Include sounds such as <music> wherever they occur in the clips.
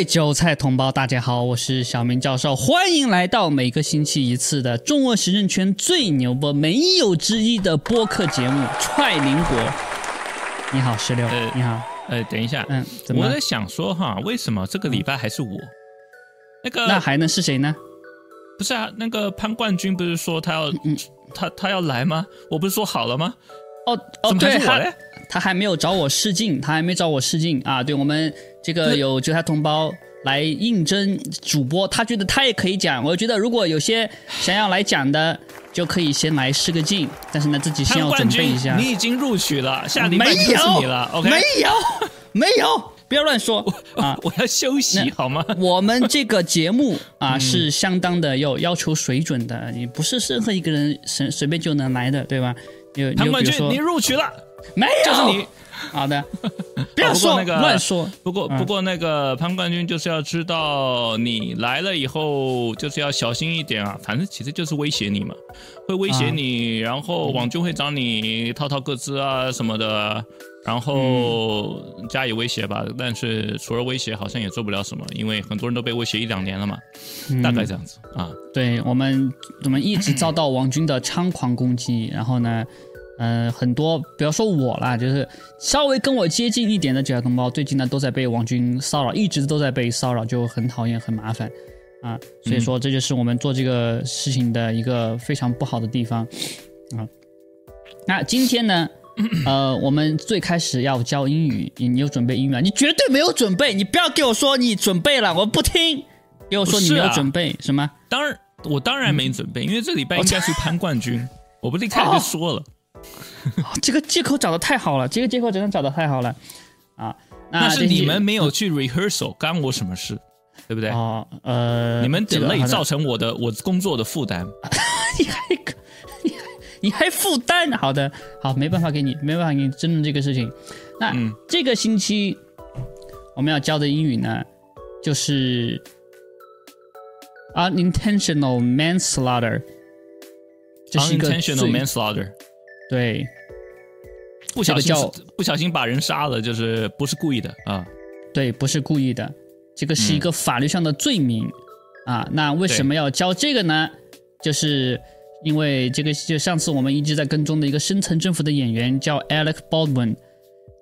位韭菜同胞，大家好，我是小明教授，欢迎来到每个星期一次的中国时政圈最牛播没有之一的播客节目《踹邻国》。你好，石榴，呃你好，呃，等一下，嗯，怎么我在？想说哈，为什么这个礼拜还是我？那个那还能是谁呢？不是啊，那个潘冠军不是说他要、嗯他他要来吗？我不是说好了吗？哦哦，怎么对，嘞？他还没有找我试镜，他还没找我试镜啊。对我们这个有韭菜同胞来应征主播，他觉得他也可以讲。我觉得如果有些想要来讲的，就可以先来试个镜，但是呢，自己先要准备一下。，你已经录取了，下礼没拜就是有你了。OK，没有，没有，不要乱说 <laughs> 啊！我要休息好吗？<laughs> 我们这个节目啊嗯是相当的有要求水准的，你不是任何一个人随随便就能来的，对吧？有潘冠军，你录取了，没有，就是你。<laughs> 好的，<laughs> 不要说不那个乱说。不过嗯不过那个潘冠军就是要知道你来了以后就是要小心一点啊，反正其实就是威胁你嘛，会威胁你，然后网军会找你套套个资啊什么的，然后加以威胁吧。但是除了威胁，好像也做不了什么，因为很多人都被威胁一两年了嘛，嗯大概这样子啊。对我们，我们一直遭 <clears throat> 到王军的猖狂攻击，然后呢，呃，很多不要说我啦，就是稍微跟我接近一点的九小同胞，最近呢都在被王军骚扰，一直都在被骚扰，就很讨厌，很麻烦啊。所以说，这就是我们做这个事情的一个非常不好的地方啊。那今天呢？呃，我们最开始要教英语，你你有准备英语啊？你绝对没有准备，你不要给我说你准备了，我不听。给我说你没有准备，什么？当然，我当然没准备，因为这礼拜应该是攀冠军，我不是一开始就说了，<laughs> 这个借口找的太好了，这个借口真的找的太好了啊！那那是你们没有去 rehearsal，干我什么事？对不对？哦，呃，你们这个好的累造成我的我工作的负担。<laughs> 你还你还 <laughs> 你还负担？好的，好，没办法给你，没办法给你争论这个事情。那、嗯这个星期我们要教的英语呢，就是 unintentional manslaughter，这是一个 unintentional manslaughter，对不小心这个不小心把人杀了，就是不是故意的啊。对，不是故意的，这个是一个法律上的罪名、啊。那为什么要教这个呢？就是因为这个，就上次我们一直在跟踪的一个深层政府的演员叫 Alec Baldwin，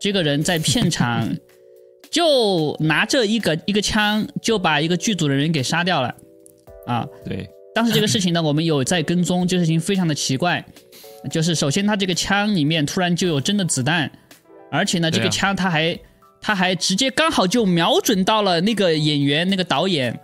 这个人在片 <laughs> 场就拿着一个一个枪就把一个剧组的人给杀掉了啊。对，当时这个事情呢，我们有在跟踪，这个事情非常的奇怪，就是首先他这个枪里面突然就有真的子弹，而且呢，这个枪他还他还直接刚好就瞄准到了那个演员那个导演。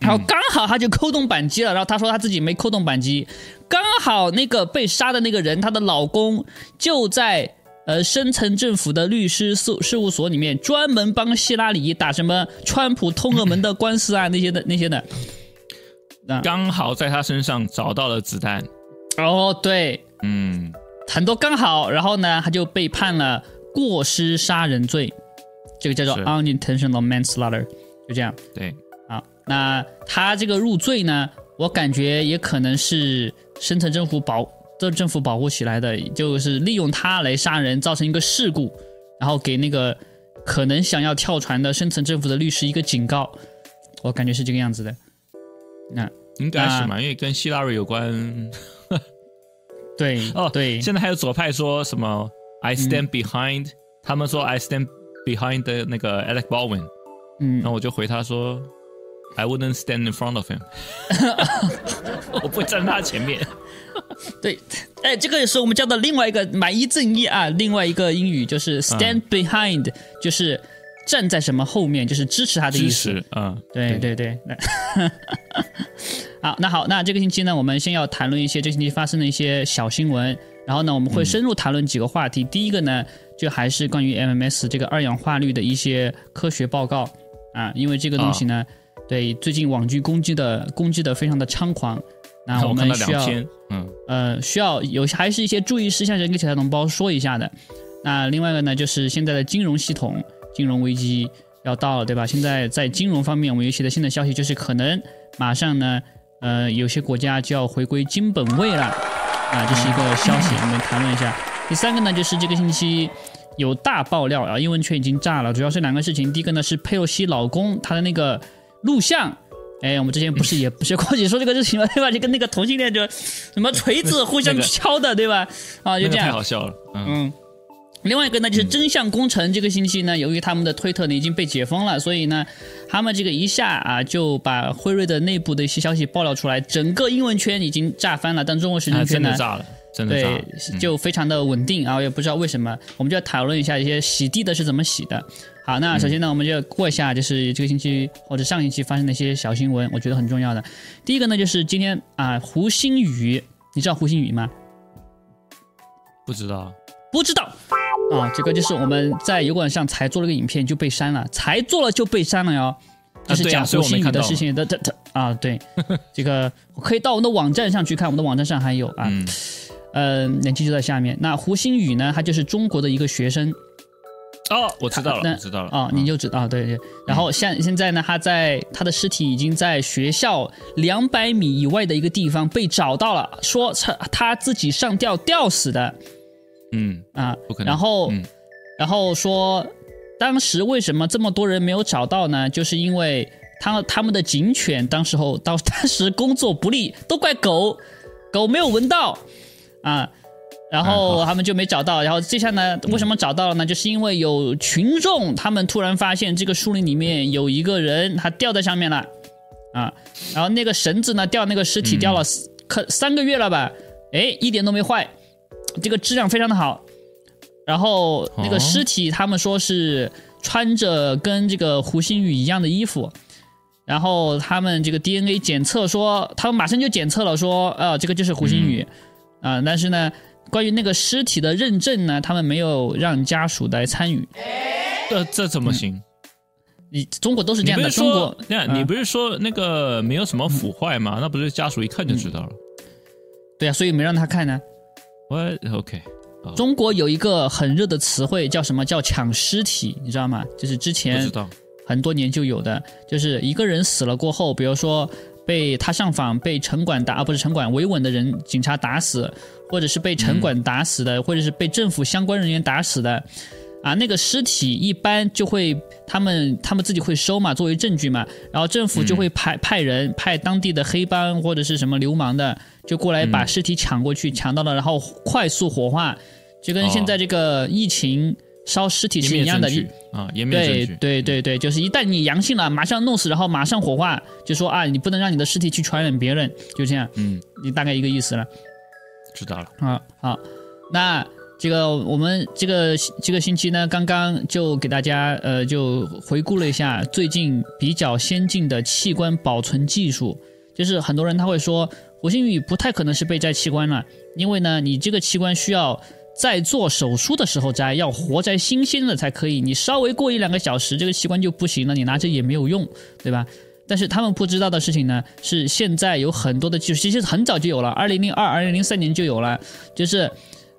然后刚好他就扣动扳机了，然后他说他自己没扣动扳机，刚好那个被杀的那个人，她的老公就在呃深层政府的律师事事务所里面，专门帮希拉里打什么川普通俄门的官司啊那些的那些的。刚好在他身上找到了子弹。哦，对，嗯，很多刚好，然后呢，他就被判了过失杀人罪，这个叫做 unintentional manslaughter，就这样对，好。那他这个入罪呢，我感觉也可能是深层政府保这政府保护起来的，就是利用他来杀人，造成一个事故，然后给那个可能想要跳船的深层政府的律师一个警告，我感觉是这个样子的。那应该是嘛，因为跟希拉瑞有关。对哦，对，现在还有左派说什么 “I stand behind”，、他们说 “I stand behind” 的那个 Alec Baldwin，嗯。然后我就回他说 “I wouldn't stand in front of him”，<laughs> 我不会站他前面。<laughs> 对，哎，这个也是我们教的另外一个买一赠一啊，另外一个英语就是 stand behind，、就是站在什么后面，就是支持他的意支思。持，嗯，对对。对，那 <laughs> 好，那好，那这个星期呢，我们先要谈论一些这星期发生的一些小新闻，然后呢，我们会深入谈论几个话题。第一个呢，就还是关于 MMS 这个二氧化氯的一些科学报告啊，因为这个东西呢，对最近网剧攻击的攻击的非常的猖狂，那我们需要嗯，呃，需要有还是一些注意事项，想跟其他同胞说一下的。那另外一个呢，就是现在的金融系统金融危机要到了，对吧？现在在金融方面，我们有一些的新的消息，就是可能马上呢，呃，有些国家就要回归金本位了，啊，这是一个消息，我们谈论一下。第三个呢，就是这个星期有大爆料啊，英文圈已经炸了，主要是两个事情。第一个呢是佩洛西老公他的那个录像，哎，我们之前不是也不是过去说这个事情吗？对吧？就跟那个同性恋就什么锤子互相敲的，对吧？啊，就这样。太好笑了。嗯。另外一个呢，就是真相工程这个星期呢，由于他们的推特呢已经被解封了，所以呢，他们这个一下啊就把辉瑞的内部的一些消息爆料出来，整个英文圈已经炸翻了。但中国时间圈呢，炸了，真的对，就非常的稳定啊，也不知道为什么。我们就要讨论一下一些洗地的是怎么洗的。好，那首先呢，我们就过一下，就是这个星期或者上星期发生的一些小新闻，我觉得很重要的。第一个呢，就是今天啊，胡鑫宇，你知道胡鑫宇吗？不知道，不知道。啊，这个就是我们在油管上才做了个影片就被删了，才做了就被删了哟。就是讲胡鑫宇的事情的的的啊，对，这个可以到我们的网站上去看，我们的网站上还有啊，嗯，链接就在下面。那胡鑫宇呢，他就是中国的一个学生。哦，我知道了，知道了。啊，你就知道，对对。然后现现在呢，他在他的尸体已经在学校两百米以外的一个地方被找到了，说他他自己上吊吊死的。嗯啊，不可能。然后，然后说，当时为什么这么多人没有找到呢？就是因为他他们的警犬当时候到当时工作不力，都怪狗，狗没有闻到啊，然后他们就没找到。然后接下来为什么找到了呢？就是因为有群众他们突然发现这个树林里面有一个人，他掉在上面了啊，然后那个绳子呢掉那个尸体掉了可三个月了吧？哎，一点都没坏。这个质量非常的好，然后那个尸体他们说是穿着跟这个胡鑫宇一样的衣服，然后他们这个 DNA 检测说，他们马上就检测了说，呃，这个就是胡鑫宇，啊，但是呢，关于那个尸体的认证呢，他们没有让家属来参与，这这怎么行？你中国都是这样的，中国，那你不是说那个没有什么腐坏吗？那不是家属一看就知道了？对啊，所以没让他看呢。我 OK，中国有一个很热的词汇叫什么？叫抢尸体，你知道吗？就是之前很多年就有的，就是一个人死了过后，比如说被他上访被城管打，啊不是城管维稳的人警察打死，或者是被城管打死的，或者是被政府相关人员打死的。啊，那个尸体一般就会他们他们自己会收嘛，作为证据嘛，然后政府就会派派人派当地的黑帮或者是什么流氓的，就过来把尸体抢过去，抢到了，然后快速火化，就跟现在这个疫情烧尸体是一样的啊，对对对对，就是一旦你阳性了，马上弄死，然后马上火化，就说啊，你不能让你的尸体去传染别人，就这样，嗯，你大概一个意思了，知道了啊，好，那。这个我们这个这个星期呢，刚刚就给大家呃就回顾了一下最近比较先进的器官保存技术。就是很多人他会说，胡鑫宇不太可能是被摘器官了，因为呢，你这个器官需要在做手术的时候摘，要活摘新鲜的才可以。你稍微过一两个小时，这个器官就不行了，你拿着也没有用，对吧？但是他们不知道的事情呢，是现在有很多的技术，其实很早就有了，二零零二、二零零三年就有了，就是。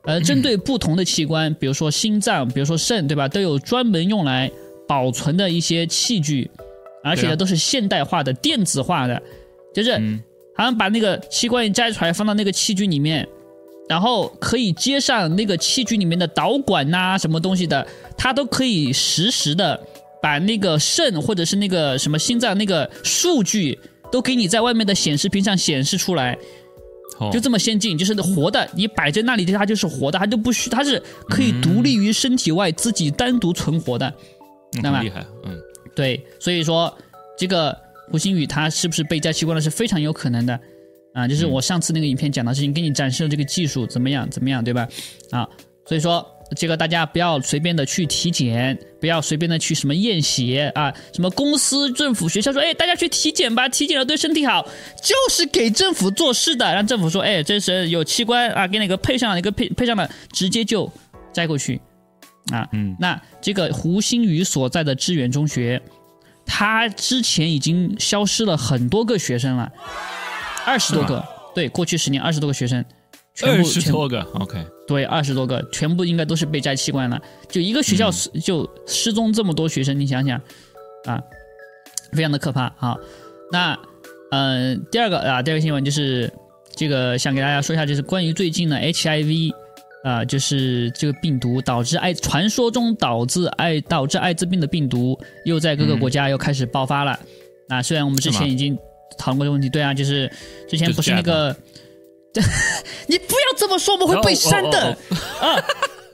呃，<clears throat> 针对不同的器官，比如说心脏，比如说肾，对吧？都有专门用来保存的一些器具，而且呢都是现代化的、电子化的，就是好像把那个器官一摘出来，放到那个器具里面，然后可以接上那个器具里面的导管呐，什么东西的，它都可以实时的把那个肾或者是那个什么心脏那个数据都给你在外面的显示屏上显示出来。就这么先进，就是活的，你摆在那里，它就是活的，它就不需，它是可以独立于身体外，自己单独存活的，那么厉害，嗯，对，所以说这个胡鑫宇他是不是被摘器官了是非常有可能的，啊，就是我上次那个影片讲的事情，给你展示了这个技术怎么样，怎么样，对吧？啊，所以说。这个大家不要随便的去体检，不要随便的去什么验血啊，什么公司、政府、学校说，哎，大家去体检吧，体检了对身体好，就是给政府做事的，让政府说，哎，这是有器官啊，给哪个配上了一个配配上了，直接就摘过去，啊，嗯，那这个胡鑫宇所在的致远中学，他之前已经消失了很多个学生了，二十多个，对，过去十年二十多个学生。二十多个，OK，对，二十多个，全部应该都是被摘器官了。就一个学校失就失踪这么多学生，你想想，啊，非常的可怕啊。那，嗯，第二个啊，第二个新闻就是这个，想给大家说一下，就是关于最近的 HIV，啊、就是这个病毒导致艾传说中导致艾导致艾滋病的病毒又在各个嗯国家又开始爆发了。啊，虽然我们之前已经讨论过这个问题，对啊，就是之前不是那个，<laughs> 你不要这么说，我们会被删的。哦哦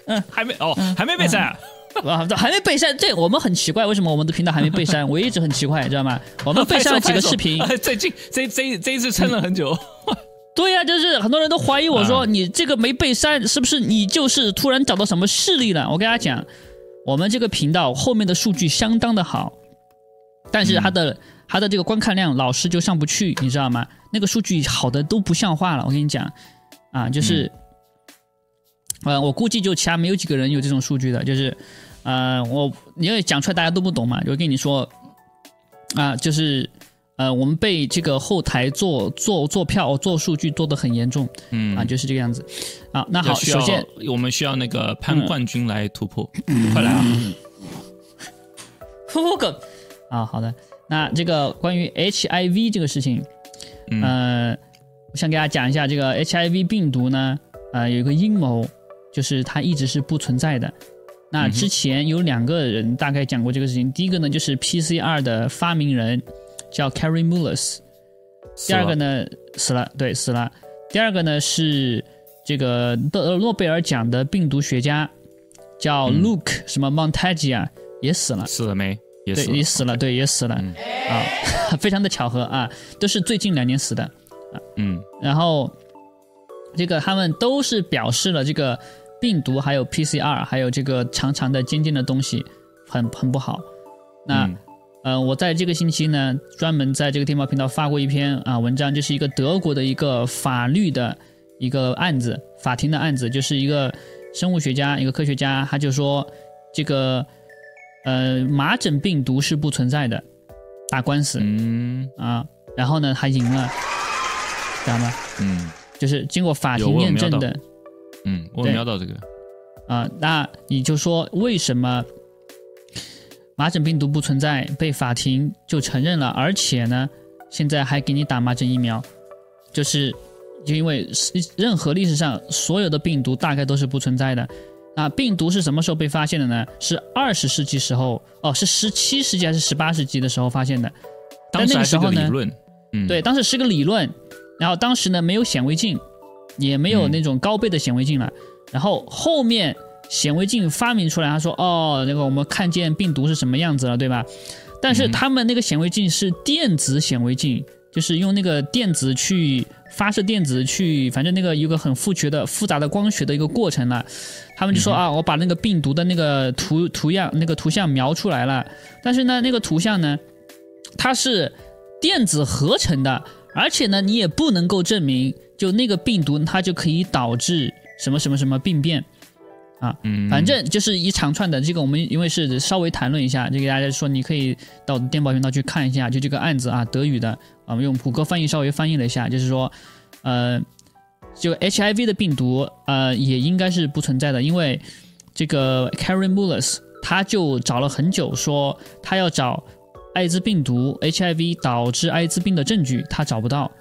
哦还没哦，还没被删啊。<laughs> 啊，还没被删，这我们很奇怪，为什么我们的频道还没被删？我一直很奇怪，知道吗？我们被删了几个视频，最近这这这一次撑了很久。<laughs> 对呀、就是很多人都怀疑我说、啊你这个没被删，是不是你就是突然找到什么势力了？我跟大家讲，我们这个频道后面的数据相当的好，但是它的、它的这个观看量老是就上不去，你知道吗？那个数据好的都不像话了，我跟你讲，啊，就是，呃，我估计就其他没有几个人有这种数据的，就是，呃，我因为讲出来大家都不懂嘛，就跟你说，啊，就是。呃，我们被这个后台做做做票、做数据做的很严重，嗯啊，就是这个样子。啊，那好，首先，我们需要那个嗯潘冠军来突破，快来啊！突破梗啊，好的。那这个关于 HIV 这个事情，嗯呃，我想给大家讲一下，这个 HIV 病毒呢，呃，有一个阴谋，就是它一直是不存在的。那之前有两个人大概讲过这个事情，第一个呢就是 PCR 的发明人叫 Carrie Mullis，第二个呢死了，对，死了。第二个呢是这个诺诺贝尔奖的病毒学家叫嗯 Luke、什么 Montagia 也死了。死了没？也，死了也。死了，对，也死了、嗯啊，<laughs> 非常的巧合啊，都是最近两年死的。啊嗯然后这个他们都是表示了这个病毒还有 PCR 还有这个长长的尖尖的东西很很不好。那、嗯呃，我在这个星期呢，专门在这个电报频道发过一篇啊文章，就是一个德国的一个法律的一个案子，法庭的案子，就是一个生物学家，一个科学家，他就说这个呃麻疹病毒是不存在的，打官司、嗯啊，然后呢他赢了，知道吗？嗯就是经过法庭验证的嗯，我瞄到这个。啊，那你就说为什么麻疹病毒不存在，被法庭就承认了，而且呢，现在还给你打麻疹疫苗，就是就因为是任何历史上所有的病毒大概都是不存在的。那病毒是什么时候被发现的呢？是二十世纪时候，哦，是十七世纪还是十八世纪的时候发现的？但那当时还是个时候呢个理论。嗯，对，当时是个理论，然后当时呢没有显微镜，也没有嗯那种高倍的显微镜了，然后后面显微镜发明出来，他说哦，那个我们看见病毒是什么样子了，对吧？但是嗯他们那个显微镜是电子显微镜，就是用那个电子去发射电子去，反正那个有个很复杂的复杂的光学的一个过程了。他们就说嗯啊，我把那个病毒的那个图图样那个图像描出来了，但是呢，那个图像呢，它是电子合成的，而且呢，你也不能够证明就那个病毒它就可以导致什么什么什么病变。嗯，反正就是一长串的，这个我们因为是稍微谈论一下，就给大家说，你可以到电报频道去看一下，就这个案子啊，德语的，啊我们用谷歌翻译稍微翻译了一下，就是说，呃，就 HIV 的病毒，呃，也应该是不存在的，因为这个 Karen Mullis 他就找了很久，说他要找艾滋病毒 HIV 导致艾滋病的证据，他找不到，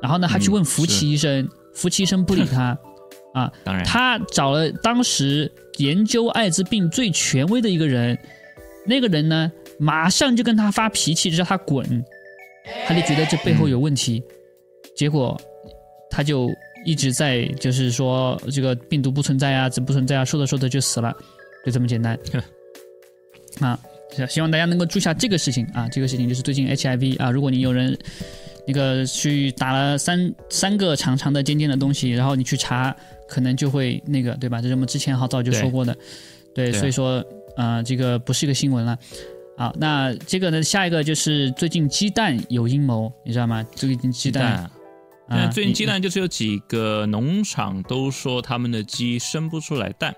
然后呢，他去嗯问福奇医生，福奇医生不理他。当然，他找了当时研究艾滋病最权威的一个人，那个人呢，马上就跟他发脾气，就叫他滚，他就觉得这背后有问题，结果他就一直在就是说这个病毒不存在啊，这不存在啊，说着说着就死了，就这么简单。<laughs> 啊。希望大家能够注意下这个事情。啊，这个事情就是最近 HIV 啊，如果你有人那个去打了三三个长长的尖尖的东西，然后你去查，可能就会那个对吧？这是我们之前好早就说过的，对，所以说啊、呃这个不是一个新闻了。好，那这个呢，下一个就是最近鸡蛋有阴谋，你知道吗？最近鸡蛋，啊。那啊，最近鸡蛋就是有几个农场都说他们的鸡生不出来蛋。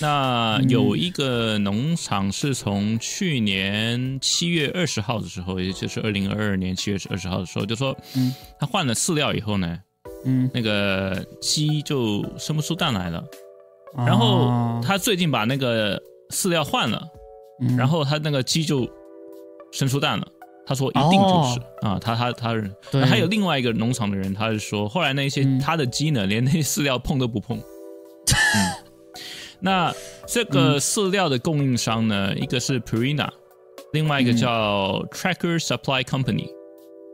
那嗯。有一个农场是从去年七月二十号的时候，也就是二零二二年七月二十号的时候，就说嗯，他换了饲料以后呢，嗯，那个鸡就生不出蛋来了。然后哦他最近把那个饲料换了，嗯。然后他那个鸡就生出蛋了。他说一定就是、啊，他他他是，还有另外一个农场的人，他是说后来那些、嗯。他的鸡呢，连那些饲料碰都不碰，<laughs> 那这个饲料的供应商呢，一个是 Purina，另外一个叫 Tracker Supply Company，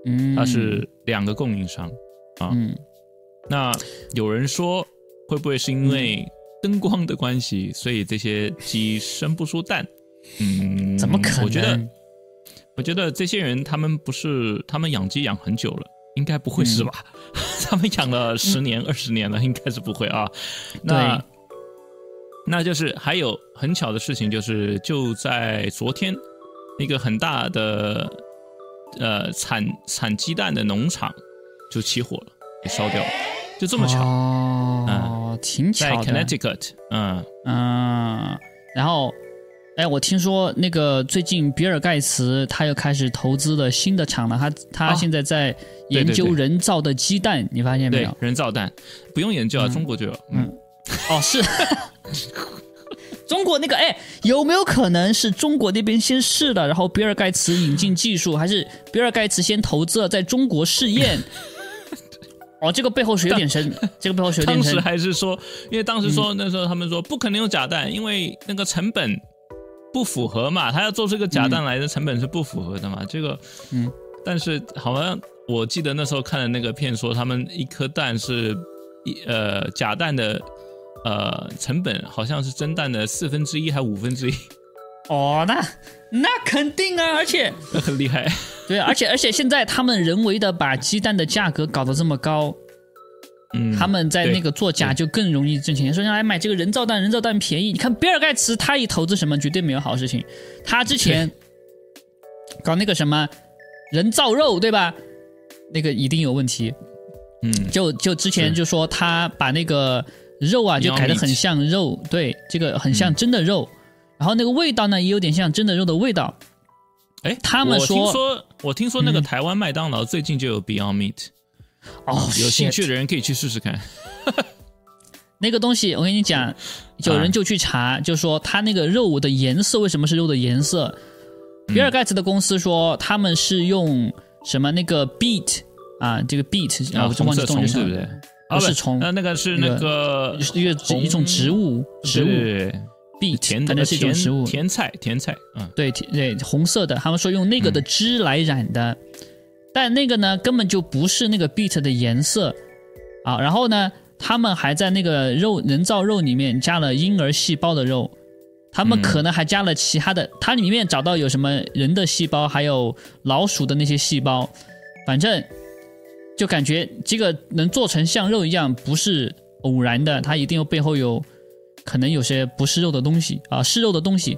嗯，它是两个供应商啊。嗯那有人说，会不会是因为灯光的关系，所以这些鸡生不出蛋？嗯，怎么可能？我觉得，我觉得这些人他们不是他们养鸡养很久了，应该不会是吧？<laughs> 他们养了十年、二十年了，应该是不会啊。那对那就是还有很巧的事情，就是就在昨天，一个很大的呃产产鸡蛋的农场就起火了，给烧掉了，就这么巧，哦，挺巧的。Connecticut，嗯，嗯，然后，哎，我听说那个最近比尔盖茨他又开始投资了新的厂了，他他啊现在在研究人造的鸡蛋，你发现没有？，人造蛋不用研究啊，嗯。中国就有，嗯，哦，是。<laughs> 中国那个哎，有没有可能是中国那边先试的，然后比尔盖茨引进技术，还是比尔盖茨先投资了，在中国试验？<laughs> 哦，这个背后水有点深，这个背后水有点深当时。还是说，因为当时说、那时候他们说不可能有假蛋，因为那个成本不符合嘛，他要做出个假蛋来的成本是不符合的嘛。这个，嗯，但是好像我记得那时候看的那个片说，他们一颗蛋是一呃假蛋的呃成本好像是蒸蛋的四分之一还五分之一，哦，那那肯定啊，而且很厉害。对，而且而且现在他们人为的把鸡蛋的价格搞得这么高，嗯，他们在那个作假就更容易挣钱。说来买这个人造蛋，人造蛋便宜。你看比尔盖茨他一投资什么，绝对没有好事情。他之前搞那个什么人造肉，对吧？那个一定有问题。嗯就就之前就说他把那个肉啊，就改的很像肉，对，这个很像真的肉。然后那个味道呢，也有点像真的肉的味道。哎，他们我听说说我听说那个嗯台湾麦当劳最近就有 Beyond Meat，、哦，有兴趣的人可以去试试看。<laughs> 那个东西，我跟你讲，有人就去查，就说它那个肉的颜色为什么是肉的颜色？比尔盖茨的公司说他们是用什么那个 beet 啊，这个 beet 啊，我就忘记红色中文是什么对不对？不是虫那那个是那个一个一种植物，植物对对对 beet，甜的反正是一种甜植物，甜菜甜菜，嗯，对对红色的，他们说用那个的汁来染的，但那个呢根本就不是那个 beet 的颜色啊。然后呢，他们还在那个肉人造肉里面加了婴儿细胞的肉，他们嗯可能还加了其他的，它里面找到有什么人的细胞，还有老鼠的那些细胞，反正就感觉这个能做成像肉一样，不是偶然的，它一定有背后有可能有些不是肉的东西啊，是肉的东西。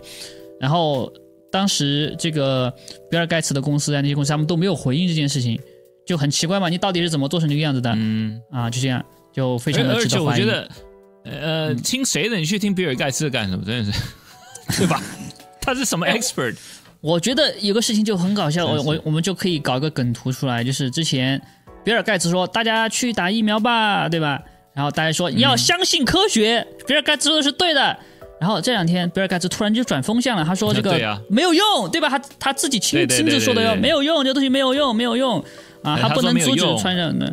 然后当时这个比尔盖茨的公司啊，那些公司他们都没有回应这件事情，就很奇怪嘛，你到底是怎么做成这个样子的、嗯，啊？就这样，就非常的而而且值得怀疑。我觉得，呃，嗯听谁的？你去听比尔盖茨干什么？真的是，对吧？<laughs> 他是什么 expert？我觉得有个事情就很搞笑，我我我们就可以搞一个梗图出来，就是之前比尔盖茨说大家去打疫苗吧，对吧？然后大家说要相信科学，比尔盖茨说的是对的。然后这两天比尔盖茨突然就转风向了，他说这个没有用，对吧？他他自己亲亲自说的哟，没有用，这东西没有用，没有用啊，哎他不能阻止传染的。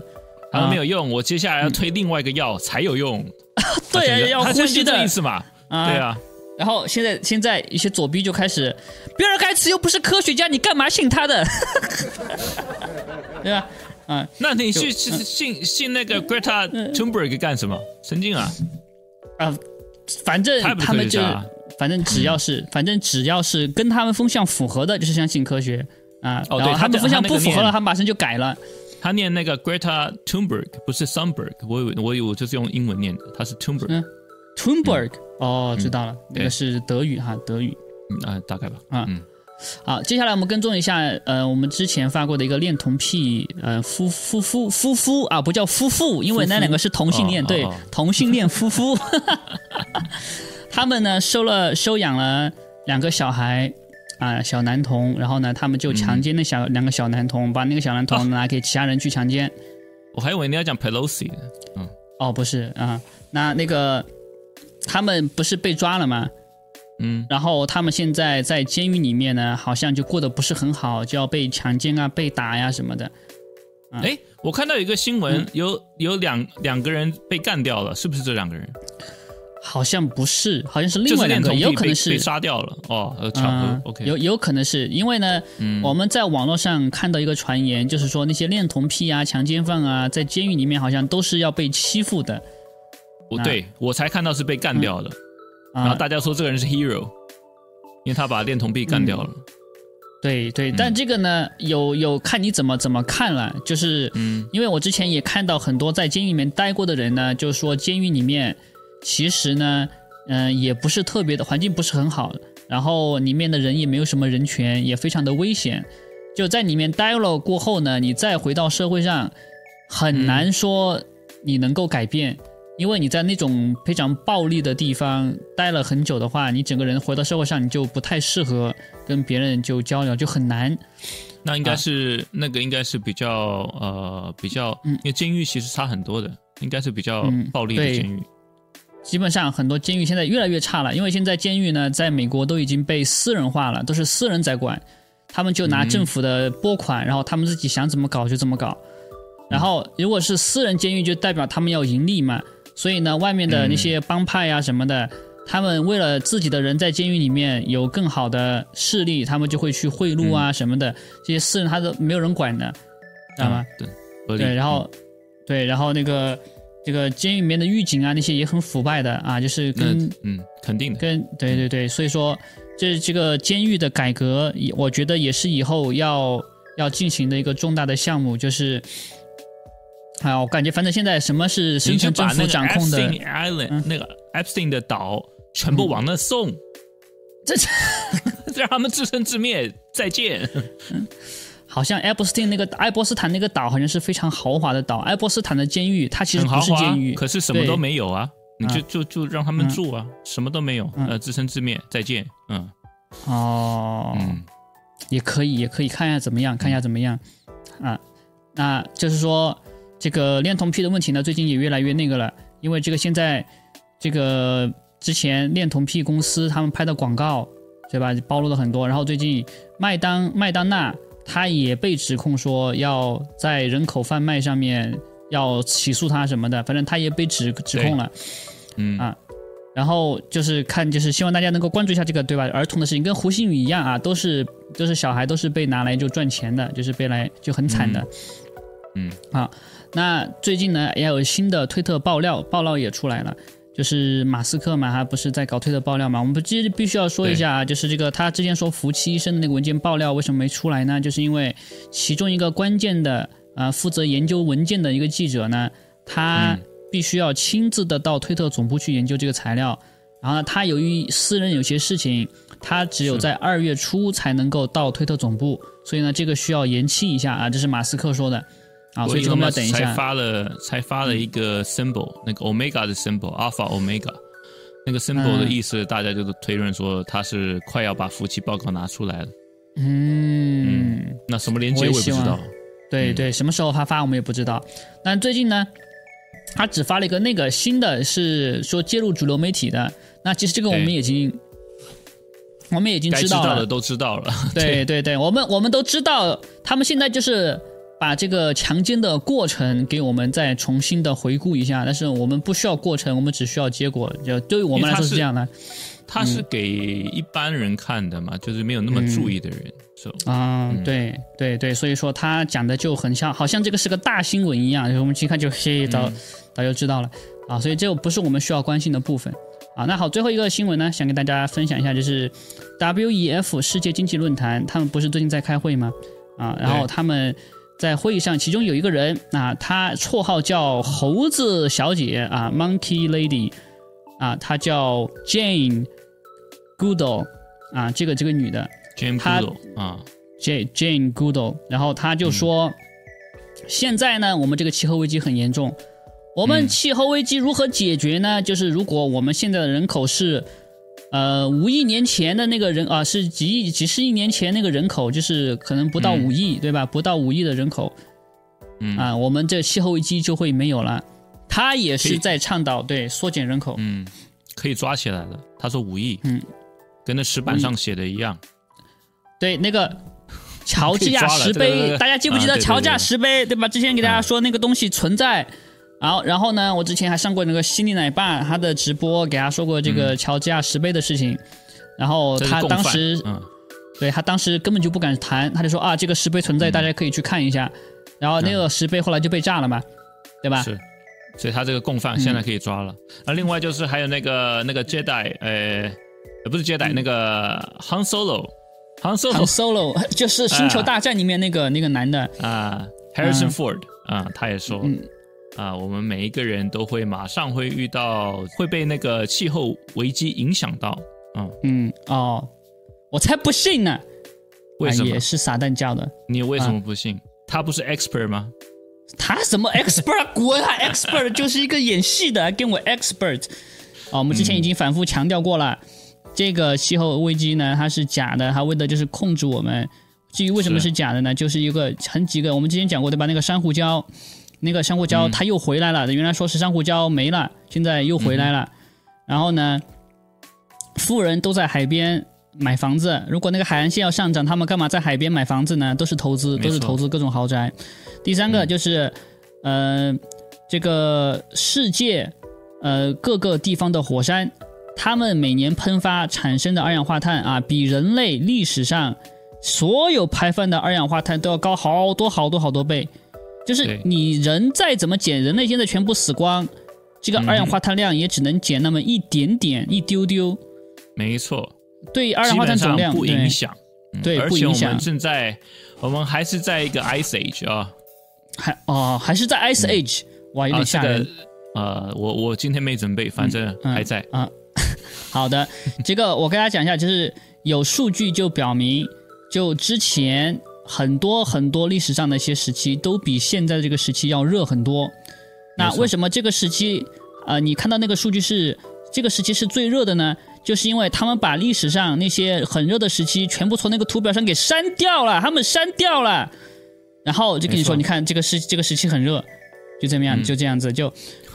啊没有用，我接下来要推另外一个药才有用。<laughs> 对他就要呼吸的意思嘛？啊对啊，然后现在现在一些左逼就开始，比尔盖茨又不是科学家，你干嘛信他的？<laughs> 对吧？啊，那你去信信信那个 Greta Thunberg 干什么？神经啊！啊，反正他们就反正只要是，反正只要是跟他们风向符合的，就是相信科学啊。哦对他们风向不符合了，他们马上就改了。他念那个 Greta Thunberg，不是 Thunberg，我以为我以为我就是用英文念的，他是 Thunberg，嗯 Thunberg，哦，知道了，那个是德语哈，德语。嗯啊，大概吧。啊嗯，好，接下来我们跟踪一下，呃，我们之前发过的一个恋童癖，呃，夫夫夫夫夫啊，不叫夫妇，因为那两个是同性恋，对哦哦哦，同性恋夫妇，他们呢收了收养了两个小孩。啊，小男童，然后呢，他们就强奸那小、两个小男童，把那个小男哦童拿给其他人去强奸。我还以为你要讲 Pelosi 的。嗯，哦，不是啊，那那个他们不是被抓了吗？嗯，然后他们现在在监狱里面呢，好像就过得不是很好，就要被强奸啊、被打呀、什么的。哎，我看到一个新嗯。闻，有有两两个人被干掉了，是不是这两个人？好像不是，好像是另外两个，恋童癖被也有可能是被杀掉了。哦，呃巧合嗯。OK，有有可能是因为呢，嗯。我们在网络上看到一个传言，就是说那些恋童癖啊、强奸犯啊，在监狱里面好像都是要被欺负的。我对我才看到是被干掉的，然后啊。大家说这个人是 hero，因为他把恋童癖干掉了。对对，但这个呢，有有看你怎么怎么看了，就是嗯因为我之前也看到很多在监狱里面待过的人呢，就是说监狱里面其实呢，嗯、也不是特别的环境不是很好，然后里面的人也没有什么人权，也非常的危险。就在里面待了过后呢，你再回到社会上，很难说你能够改变，因为你在那种非常暴力的地方待了很久的话，你整个人回到社会上，你就不太适合跟别人就交流，就很难。那应该是、那个应该是比较呃比较，嗯因为监狱其实差很多的，应该是比较嗯暴力的监狱。基本上很多监狱现在越来越差了，因为现在监狱呢，在美国都已经被私人化了，都是私人在管，他们就拿政府的拨款，然后他们自己想怎么搞就怎么搞。然后如果是私人监狱，就代表他们要盈利嘛，所以呢，外面的那些帮派啊、什么的，他们为了自己的人在监狱里面有更好的势力，他们就会去贿赂啊什么的，这些私人他都没有人管的，知道吗？嗯？对，对，然后，对，然后那个这个监狱里面的狱警啊，那些也很腐败的啊，就是跟嗯肯定的，跟对对对，所以说这这个监狱的改革，也我觉得也是以后要要进行的一个重大的项目，就是。啊，我感觉反正现在什么是深你就圳政府掌控的，Epstein Island、那个 Epstein 的岛全部往那送，这 <laughs> 让他们自生自灭，再见。好像爱博斯汀那个爱伯斯坦那个岛好像是非常豪华的岛，爱伯斯坦的监狱它其实不是监狱，可是什么都没有啊！你就啊就就让他们住啊，什么都没有，嗯。呃，自生自灭，再见。嗯。哦，嗯，也可以，也可以看一下怎么样，看一下怎么样。啊。那就是说，这个恋童癖的问题呢，最近也越来越那个了，因为这个现在这个之前恋童癖公司他们拍的广告，对吧，暴露了很多。然后最近麦当麦当娜她也被指控说要在人口贩卖上面要起诉他什么的，反正他也被指指控了。嗯啊然后就是看，就是希望大家能够关注一下这个，对吧？儿童的事情跟胡鑫宇一样啊，都是都是小孩，都是被拿来就赚钱的，就是被来就很惨的。嗯啊，那最近呢也有新的推特爆料，爆料也出来了。就是马斯克嘛，他不是在搞推特爆料嘛？我们不必必须要说一下啊，就是这个他之前说福奇医生的那个文件爆料为什么没出来呢？就是因为其中一个关键的呃负责研究文件的一个记者呢，他嗯必须要亲自的到推特总部去研究这个材料，然后呢，他由于私人有些事情，他只有在二月初才能够到推特总部，所以呢，这个需要延期一下啊，这是马斯克说的啊，所以这个我们要等一才下。发了才发了一个 symbol，、那个 omega 的 symbol，alpha omega，那个 symbol 的嗯意思，大家就是推论说他是快要把服务器报告拿出来了。嗯，那什么连接我也不知道。嗯对对，什么时候他发我们也不知道。但最近呢，他只发了一个那个新的，是说揭露主流媒体的。那其实这个我们已经，我们已经知知道了道的。都知道了。对 <laughs> 对对，我们我们都知道，他们现在就是把这个强奸的过程给我们再重新的回顾一下，但是我们不需要过程，我们只需要结果。就对于我们来说是这样的他是给一般人看的嘛，就是没有那么注意的人。So, 啊、对对对，所以说他讲的就很像，好像这个是个大新闻一样，就我们一看就嘿，早、早就知道了啊，所以这个不是我们需要关心的部分啊。那好，最后一个新闻呢，想跟大家分享一下，就是 WEF 世界经济论坛，他们不是最近在开会吗？啊，然后他们在会议上，其中有一个人啊，他绰号叫猴子小姐啊，Monkey Lady 啊，她叫 Jane Goodall 啊，这个这个女的 James 他 Goodall 啊，Jane Jane Goodall，然后他就说，现在呢，我们这个气候危机很严重，我们嗯气候危机如何解决呢？就是如果我们现在的人口是。呃，五亿年前的那个人啊，是几亿、几十亿年前那个人口，就是可能不到嗯五亿，对吧？不到五亿的人口，嗯啊，我们这气候危机就会没有了。他也是在倡导对缩减人口，嗯，可以抓起来的。他说五亿，嗯，跟那石板上写的一样。对那个乔治亚石碑，大家记不记得乔治亚石碑？对吧？之前给大家说那个东西存在，然后然后呢，我之前还上过那个犀利奶爸他的直播，给他说过这个乔治亚石碑的事情，然后他当时嗯，对他当时根本就不敢谈，他就说啊，这个石碑存在，大家可以去看一下。然后那个石碑后来就被炸了嘛，对吧？是，所以他这个共犯现在可以抓了。啊，另外就是还有那个那个 Jedi，呃，呃不是 Jedi，、那个 Han Solo，Han Han Solo Solo 就是《星球大战》里面那个、那个男的，啊，Harrison 嗯。Ford 啊，他也说。嗯啊，我们每一个人都会马上会遇到会被那个气候危机影响到，嗯，嗯哦，我才不信呢，为什么啊也？是撒旦教的。你为什么不信？他不是 expert 吗？他什么 expert？滚啊！expert 就是一个演戏的，还跟我 expert。哦，我们之前已经反复强调过了，这个气候危机呢，它是假的，它为的就是控制我们。至于为什么是是假的呢？就是一个很几个，我们之前讲过对吧？那个珊瑚礁，那个珊瑚礁它又回来了，原来说是珊瑚礁没了，现在又回来了。然后呢，富人都在海边买房子，如果那个海岸线要上涨，他们干嘛在海边买房子呢？都是投资，都是投资各种豪宅。第三个就是，呃，这个世界呃各个地方的火山，它们每年喷发产生的二氧化碳啊，比人类历史上所有排放的二氧化碳都要高好多好多好多倍。就是你人再怎么减，人类现在全部死光，这个二氧化碳量也只能减那么一点点、一丢丢。没错，对二氧化碳总量不影响。嗯对而且我不影响们正在，我们还是在一个 ice age 啊，还哦还是在 Ice Age，、哇，有啊，点吓人。这个呃，我我今天没准备，反正嗯还在。啊。<laughs> 好的，这个我跟大家讲一下，就是有数据就表明，就之前很多很多历史上的一些时期都比现在这个时期要热很多。那为什么这个时期，呃，你看到那个数据是这个时期是最热的呢？就是因为他们把历史上那些很热的时期全部从那个图表上给删掉了，他们删掉了，然后就跟你说，你看这个时这个时期很热，就这么样，嗯就这样子，就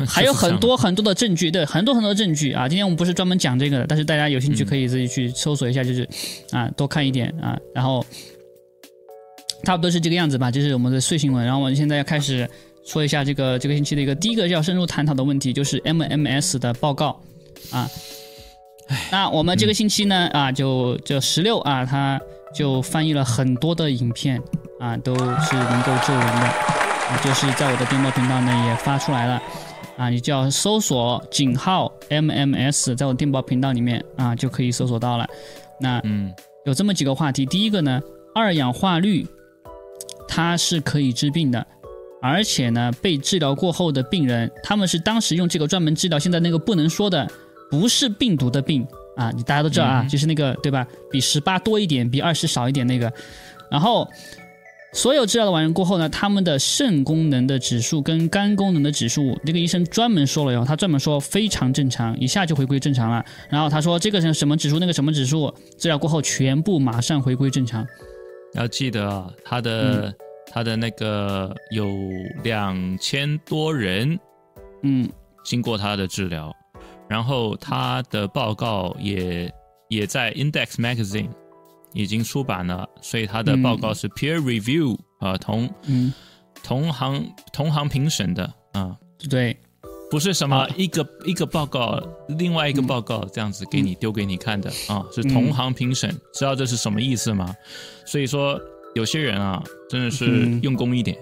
还有很多很多的证据，对，很多很多的证据啊。今天我们不是专门讲这个的，但是大家有兴趣可以自己去搜索一下，就是啊，多看一点啊，然后差不多是这个样子吧，就是我们的碎新闻。然后我们现在要开始说一下这个这个星期的一个第一个要深入探讨的问题，就是 MMS 的报告啊。那我们这个星期呢啊，就这十六啊，他就翻译了很多的影片啊，都是能够救人的啊，就是在我的电报频道呢也发出来了啊，你就要搜索井号 MMS，在我电报频道里面啊就可以搜索到了。那嗯，有这么几个话题，第一个呢，二氧化氯它是可以治病的，而且呢，被治疗过后的病人，他们是当时用这个专门治疗现在那个不能说的，不是病毒的病啊，你大家都知道啊，嗯就是那个对吧？比十八多一点，比二十少一点那个，然后。所有治疗的完人过后呢，他们的肾功能的指数跟肝功能的指数，那个医生专门说了哟，他专门说非常正常，一下就回归正常了。然后他说这个是什么指数，那个什么指数，治疗过后全部马上回归正常。要记得啊，他嗯。的、他的那个有两千多人嗯。经过他的治疗，然后他的报告也也在 Index Magazine 已经出版了，所以他的报告是 peer review 啊、同嗯，同行同行评审的啊、对，不是什么啊一个、一个报告，另外一个报告这样子给你丢给你看的啊，是同行评审，知道这是什么意思吗？所以说有些人啊，真的是嗯用功一点，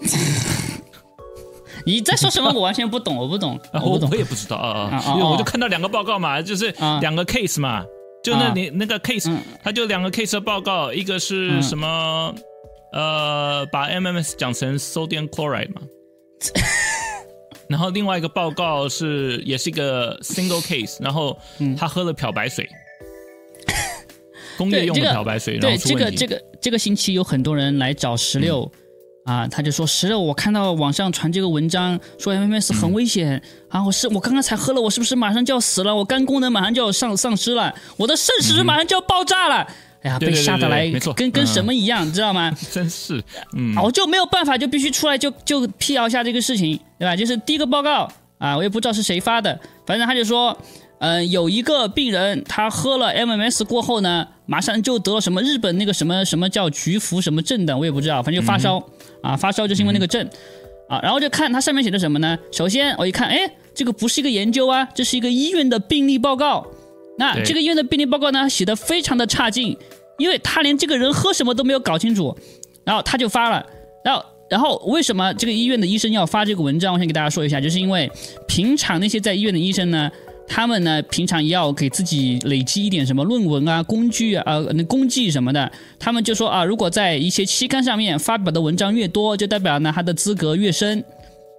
<laughs> 你在说什么？我完全不懂，我不懂，啊我不懂我。也不知道啊啊啊因为我就啊看到两个报告嘛，就是啊两个 case 嘛，就那啊你那个 case，、嗯它就两个 case 的报告，一个是嗯什么？呃，把 MMS 讲成 sodium chloride 嘛。<laughs> 然后另外一个报告是也是一个 single case，然后嗯他喝了漂白水，<laughs> 工业用的漂白水，然对后。这个这个这个星期有很多人来找石榴。啊，他就说石榴，我看到网上传这个文章说 MMS 很危险、啊，我是我刚刚才喝了，我是不是马上就要死了？我肝功能马上就要丧丧失了，我的肾是不是马上就要爆炸了？哎呀，被吓得来没错跟跟嗯什么一样，你 <laughs> 知道吗？真是，嗯，啊，我就没有办法，就必须出来就就辟谣一下这个事情，对吧？就是第一个报告啊，我也不知道是谁发的，反正他就说，嗯、有一个病人他喝了 MMS 过后呢，马上就得了什么日本那个什么什么叫菊服什么症的，我也不知道，反正就发烧、啊，发烧就是因为那个症。啊，然后就看它上面写的什么呢？首先我一看，哎，这个不是一个研究啊，这是一个医院的病例报告。那这个医院的病例报告呢，写的非常的差劲，因为他连这个人喝什么都没有搞清楚，然后他就发了，然后。然后为什么这个医院的医生要发这个文章？我先给大家说一下，就是因为平常那些在医院的医生呢，他们呢平常也要给自己累积一点什么论文啊、工具啊、呃那功绩什么的。他们就说啊，如果在一些期刊上面发表的文章越多，就代表呢他的资格越深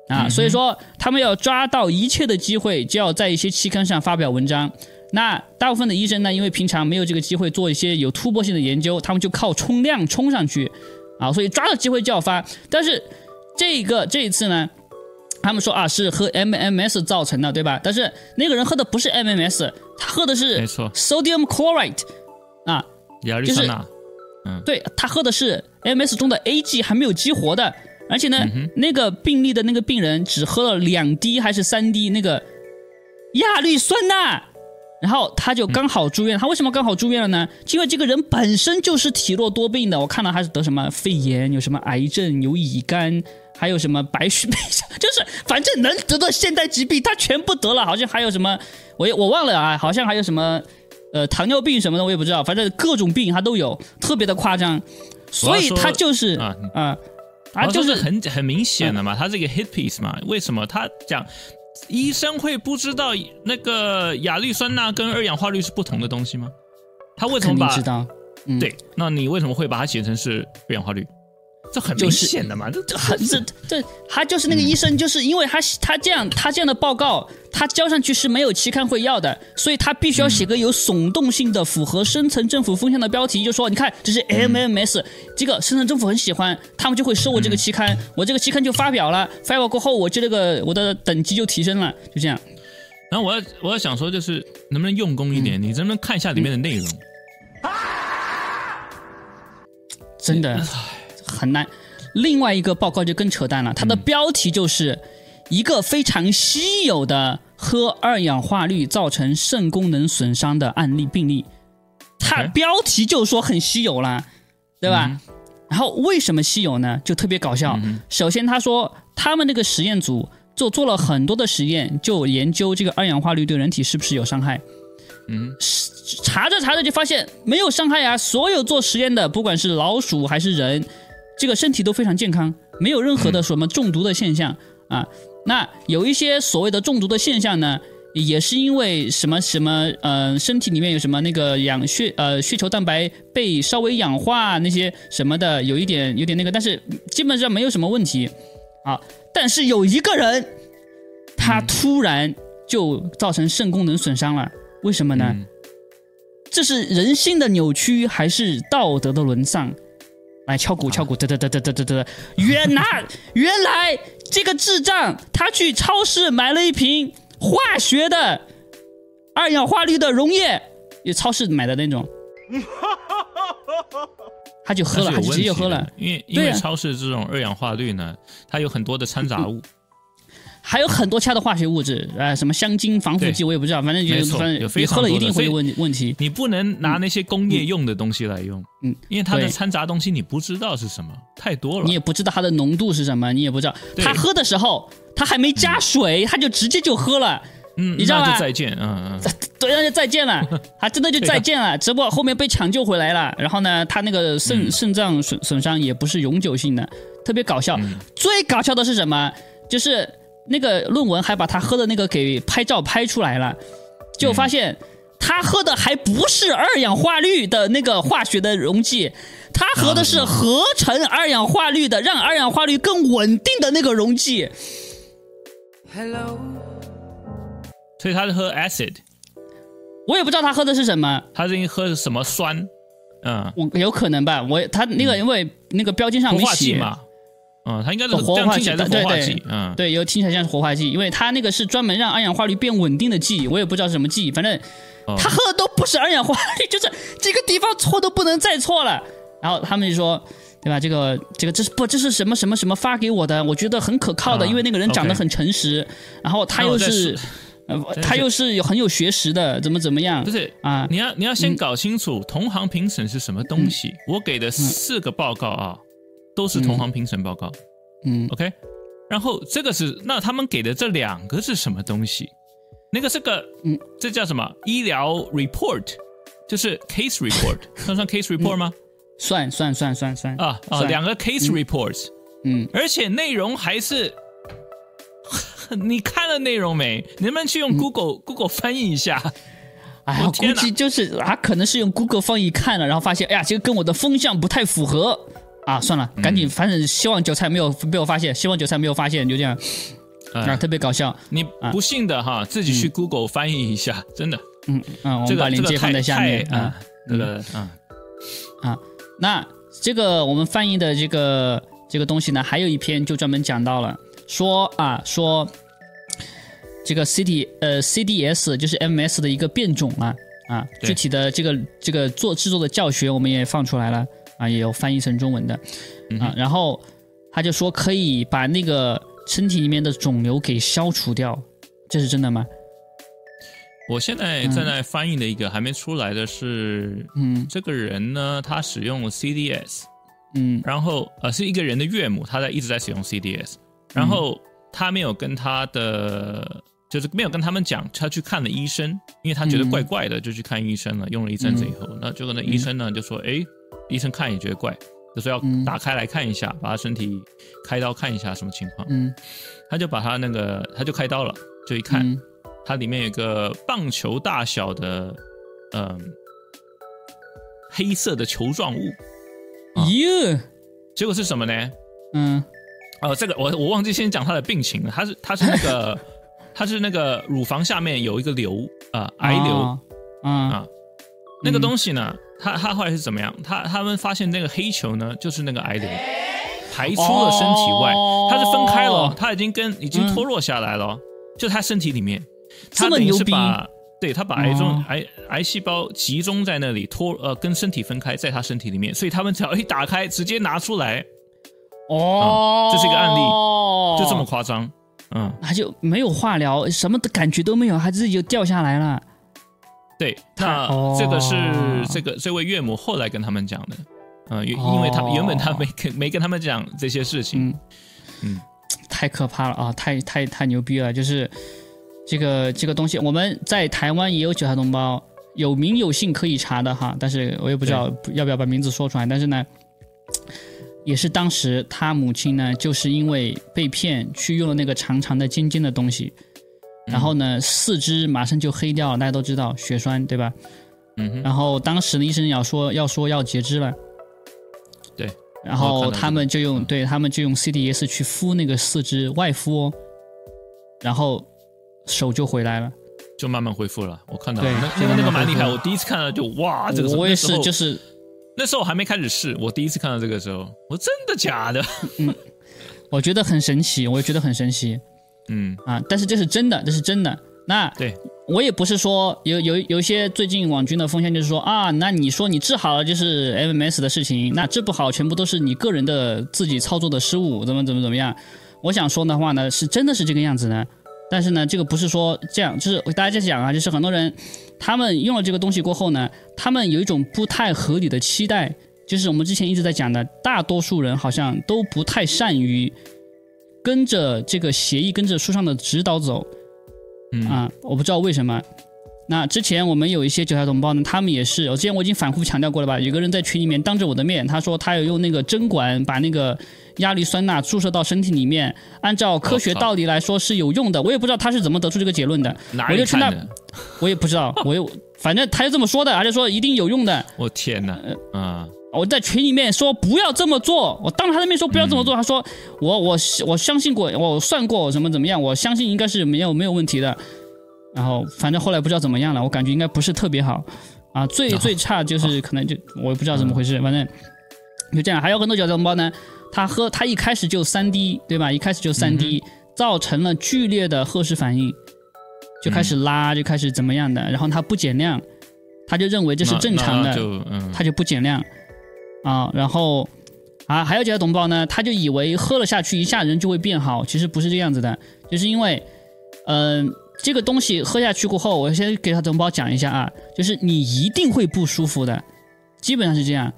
啊。所以说他们要抓到一切的机会，就要在一些期刊上发表文章。那大部分的医生呢，因为平常没有这个机会做一些有突破性的研究，他们就靠冲量冲上去啊，所以抓到机会就要发。但是这个这一次呢，他们说啊是喝 MMS 造成的，对吧？但是那个人喝的不是 MMS，他喝的是没错。sodium chloride 啊，亚氯酸钠，对他喝的是 MS 中的 AG 还没有激活的，而且呢，那个病例的那个病人只喝了两滴还是三滴那个亚氯酸钠，然后他就刚好住院。他为什么刚好住院了呢？因为这个人本身就是体弱多病的，我看到他是得什么肺炎，有什么癌症，有乙肝。还有什么白血病，<laughs> 就是反正能得的现代疾病，他全部得了。好像还有什么，我也我忘了啊，好像还有什么，呃，糖尿病什么的，我也不知道。反正各种病他都有，特别的夸张。所以他就是啊啊，他啊，就就是是很很明显的嘛，他是一个 hit piece 嘛。为什么他讲医生会不知道那个亚氯酸钠跟二氧化氯是不同的东西吗？他为什么把知道，嗯，对？那你为什么会把它写成是二氧化氯？这很明就是显的嘛，这这很这这 <laughs> 他就是那个医生，就是因为他他这样他这样的报告，他交上去是没有期刊会要的，所以他必须要写个有耸动性的、符合深层政府风向的标题，就说你看这是 MMS，这个深层政府很喜欢，他们就会收我这个期刊，我这个期刊就发表了，发表过后我就这个我的等级就提升了，就这样。然后我要我要想说，就是能不能用功一点？你能不能看一下里面的内容？真的很难。另外一个报告就更扯淡了，它的标题就是一个非常稀有的喝二氧化氯造成肾功能损伤的案例病例，它标题就说很稀有啦，对吧？然后为什么稀有呢？就特别搞笑。首先他说他们那个实验组就做了很多的实验，就研究这个二氧化氯对人体是不是有伤害。嗯，查着查着就发现没有伤害啊！所有做实验的，不管是老鼠还是人，这个身体都非常健康，没有任何的什么中毒的现象啊。那有一些所谓的中毒的现象呢，也是因为什么什么呃，身体里面有什么那个氧血呃血球蛋白被稍微氧化那些什么的，有一点有点那个，但是基本上没有什么问题啊。但是有一个人，他突然就造成肾功能损伤了，为什么呢？嗯这是人性的扭曲还是道德的沦丧？来敲鼓敲鼓，得得得得得得得，<laughs> 原来原来这个智障他去超市买了一瓶化学的二氧化氯的溶液，也超市买的那种，<laughs> 他就喝了，直接就喝了。，因为因为超市这种二氧化氯呢，它有很多的掺杂物，还有很多其他的化学物质，呃，什么香精、防腐剂，我也不知道，反正就反正你喝了一定会有问问题。你不能拿那些工业用的东西来用，嗯，因为它的掺杂东西你不知道是什么，太多了你。也不知道它的浓度是什么，你也不知道。对他喝的时候，他还没加水，他就直接就喝了。嗯，你知道吧那就再见，嗯嗯，<laughs> 对，那就再见了，<laughs> 他真的就再见了。只不过后面被抢救回来了，然后呢，他那个肾、嗯肾脏损损伤也不是永久性的，特别搞笑。嗯最搞笑的是什么？就是那个论文还把他喝的那个给拍照拍出来了，就发现他喝的还不是二氧化氯的那个化学的溶剂，他喝的是合成二氧化氯的，让二氧化氯更稳定的那个溶剂。Hello. 所以他是喝 acid，我也不知道他喝的是什么，他是因为喝什么酸，嗯，我有可能吧。我他那个因为那个标签上活没写。嘛，嗯，他应该是活化剂活化剂，嗯，对，有听起来像是活化剂，因为它那个是专门让二氧化氯变稳定的剂，我也不知道是什么剂，反正哦他喝的都不是二氧化氯，<laughs> 就是这个地方错都不能再错了。然后他们就说，对吧？这个这个这是不这是什么什么什么发给我的？我觉得很可靠的，啊因为那个人长得很诚实，然后他又是呃他又是有很有学识的，怎么怎么样不是啊？你要你要先搞清楚同行评审是什么东西。我给的四个报告啊，都是同行评审报告。嗯。OK，然后这个是那他们给的这两个是什么东西？那个是个嗯，这叫什么？医疗 report，就是 case report，<laughs> 算算 case report 吗？算算算算算。啊啊，两个 case reports，嗯，而且内容还是。<laughs> 你看了内容没？能不能去嗯。用 Google、Google 翻译一下？哎呀，估计就是啊，可能是用 Google 翻译看了，然后发现，哎呀，这个跟我的风向不太符合啊，算了，赶嗯紧，反正希望韭菜没有被我发现，希望韭菜没有发现，就这样。啊，啊，特别搞笑。你不信的哈，自己去 Google 翻译一下，真的。嗯嗯，我们把链接放在下面啊。这个太啊，啊，啊。那这个我们翻译的这个这个东西呢，还有一篇就专门讲到了，说啊说这个 CD 呃 CDS 就是 MS 的一个变种了啊，具体的这个这个做制作的教学我们也放出来了啊，也有翻译成中文的啊，然后他就说可以把那个身体里面的肿瘤给消除掉，这是真的吗？我现在正在翻译的一个还没出来的是，嗯这个人呢，他使用了 CDS，嗯然后呃是一个人的岳母，他在一直在使用 CDS，然后他没有跟他的。就是没有跟他们讲，他去看了医生，因为他觉得怪怪的，就去看医生了。用了一阵子以后，那结果那医生呢就说：“哎，医生看也觉得怪，就说要嗯。打开来看一下，把他身体开刀看一下什么情况。”嗯。他就把他那个他就开刀了，就一看，嗯。它里面有个棒球大小的，嗯、黑色的球状物，啊。哟。结果是什么呢？嗯。哦，这个我我忘记先讲他的病情了，他是他是那个 <laughs> 他是那个乳房下面有一个瘤啊、癌瘤。啊，那个东西呢，他他后来是怎么样？他他们发现那个黑球呢，就是那个癌瘤。排出了身体外，哦。它是分开了，它已经跟已经嗯脱落下来了，就他身体里面，这他等于么牛逼？是把对他把癌中、哦。癌癌细胞集中在那里，脱呃跟身体分开，在他身体里面，所以他们只要一打开，直接拿出来，哦，这是一个案例就这么夸张，嗯，他就没有化疗，什么的感觉都没有，他自己就掉下来了。对，那哦这个是这个这位岳母后来跟他们讲的，嗯，因因为他原本他没跟没跟他们讲这些事情，嗯嗯太可怕了啊！太太太牛逼了！就是这个这个东西，我们在台湾也有韭菜同胞，有名有姓可以查的哈，但是我也不知道要不要把名字说出来。但是呢，也是当时他母亲呢，就是因为被骗去用了那个长长的尖尖的东西，然后呢，四肢马上就黑掉了。大家都知道血栓对吧？嗯哼，然后当时的医生要说要说要截肢了，对，然后他们就用、嗯对他们就用 CDS 去敷那个四肢外敷哦，然后手就回来了。就慢慢恢复了。我看到对了，那那个那个蛮厉害，我第一次看到就哇，这个我也是，就是那时候我还没开始试，我第一次看到这个时候，我真的假的？<laughs> 嗯我觉得很神奇，我也觉得很神奇嗯，啊！但是这是真的，这是真的。那对，我也不是说有有有一些最近网军的风向就是说啊，那你说你治好了就是 MMS 的事情，那治不好全部都是你个人的自己操作的失误，怎么怎么怎么样？我想说的话呢，是真的是这个样子呢。但是呢，这个不是说这样，就是大家在讲啊，就是很多人他们用了这个东西过后呢，他们有一种不太合理的期待，就是我们之前一直在讲的，大多数人好像都不太善于跟着这个协议、跟着书上的指导走。嗯啊，我不知道为什么。那之前我们有一些韭菜同胞呢，他们也是，我之前我已经反复强调过了吧？有个人在群里面当着我的面，他说他有用那个针管把那个亚氯酸钠注射到身体里面，按照科学道理来说是有用的。我也不知道他是怎么得出这个结论的，我就去那看的？<laughs> 我也不知道，我又反正他就这么说的，而且说一定有用的。我天哪！呃啊，我在群里面说不要这么做，我当着他的面说不要这么做，他说我我我相信过，我算过怎么怎么样，我相信应该是没有没有问题的。然后反正后来不知道怎么样了，我感觉应该不是特别好啊，最最差就是可能就我也不知道怎么回事，反正就这样。还有很多饺子红包呢，他喝他一开始就三滴，对吧？一开始就三滴，造成了剧烈的荷氏反应，就开始拉，就开始怎么样的，然后他不减量，他就认为这是正常的，就嗯，他就不减量啊，然后啊，还有几个同胞呢，他就以为喝了下去一下人就会变好，其实不是这样子的，就是因为，嗯、这个东西喝下去过后，我先给他同胞讲一下啊，就是你一定会不舒服的，基本上是这样。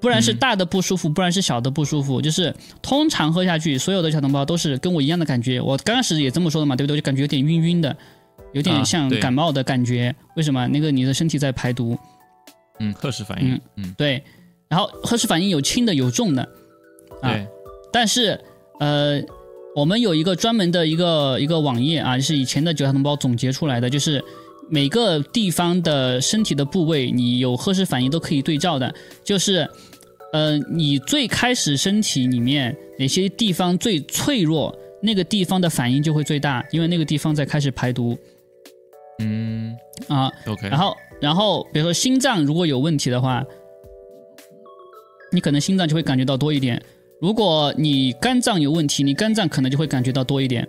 不然是大的不舒服，不然是小的不舒服。就是通常喝下去，所有的小同胞都是跟我一样的感觉。我刚开始也这么说的嘛，对不对？就感觉有点晕晕的，有点像感冒的感觉。为什么？那个你的身体在排毒，嗯，赫氏反应，嗯，对。然后赫氏反应有轻的有重的，啊对，但是呃，我们有一个专门的一个一个网页啊，就是以前的九条同胞总结出来的，就是每个地方的身体的部位，你有赫氏反应都可以对照的，就是呃，你最开始身体里面哪些地方最脆弱，那个地方的反应就会最大，因为那个地方在开始排毒嗯啊。，OK，然后，然后比如说心脏如果有问题的话，你可能心脏就会感觉到多一点；如果你肝脏有问题，你肝脏可能就会感觉到多一点。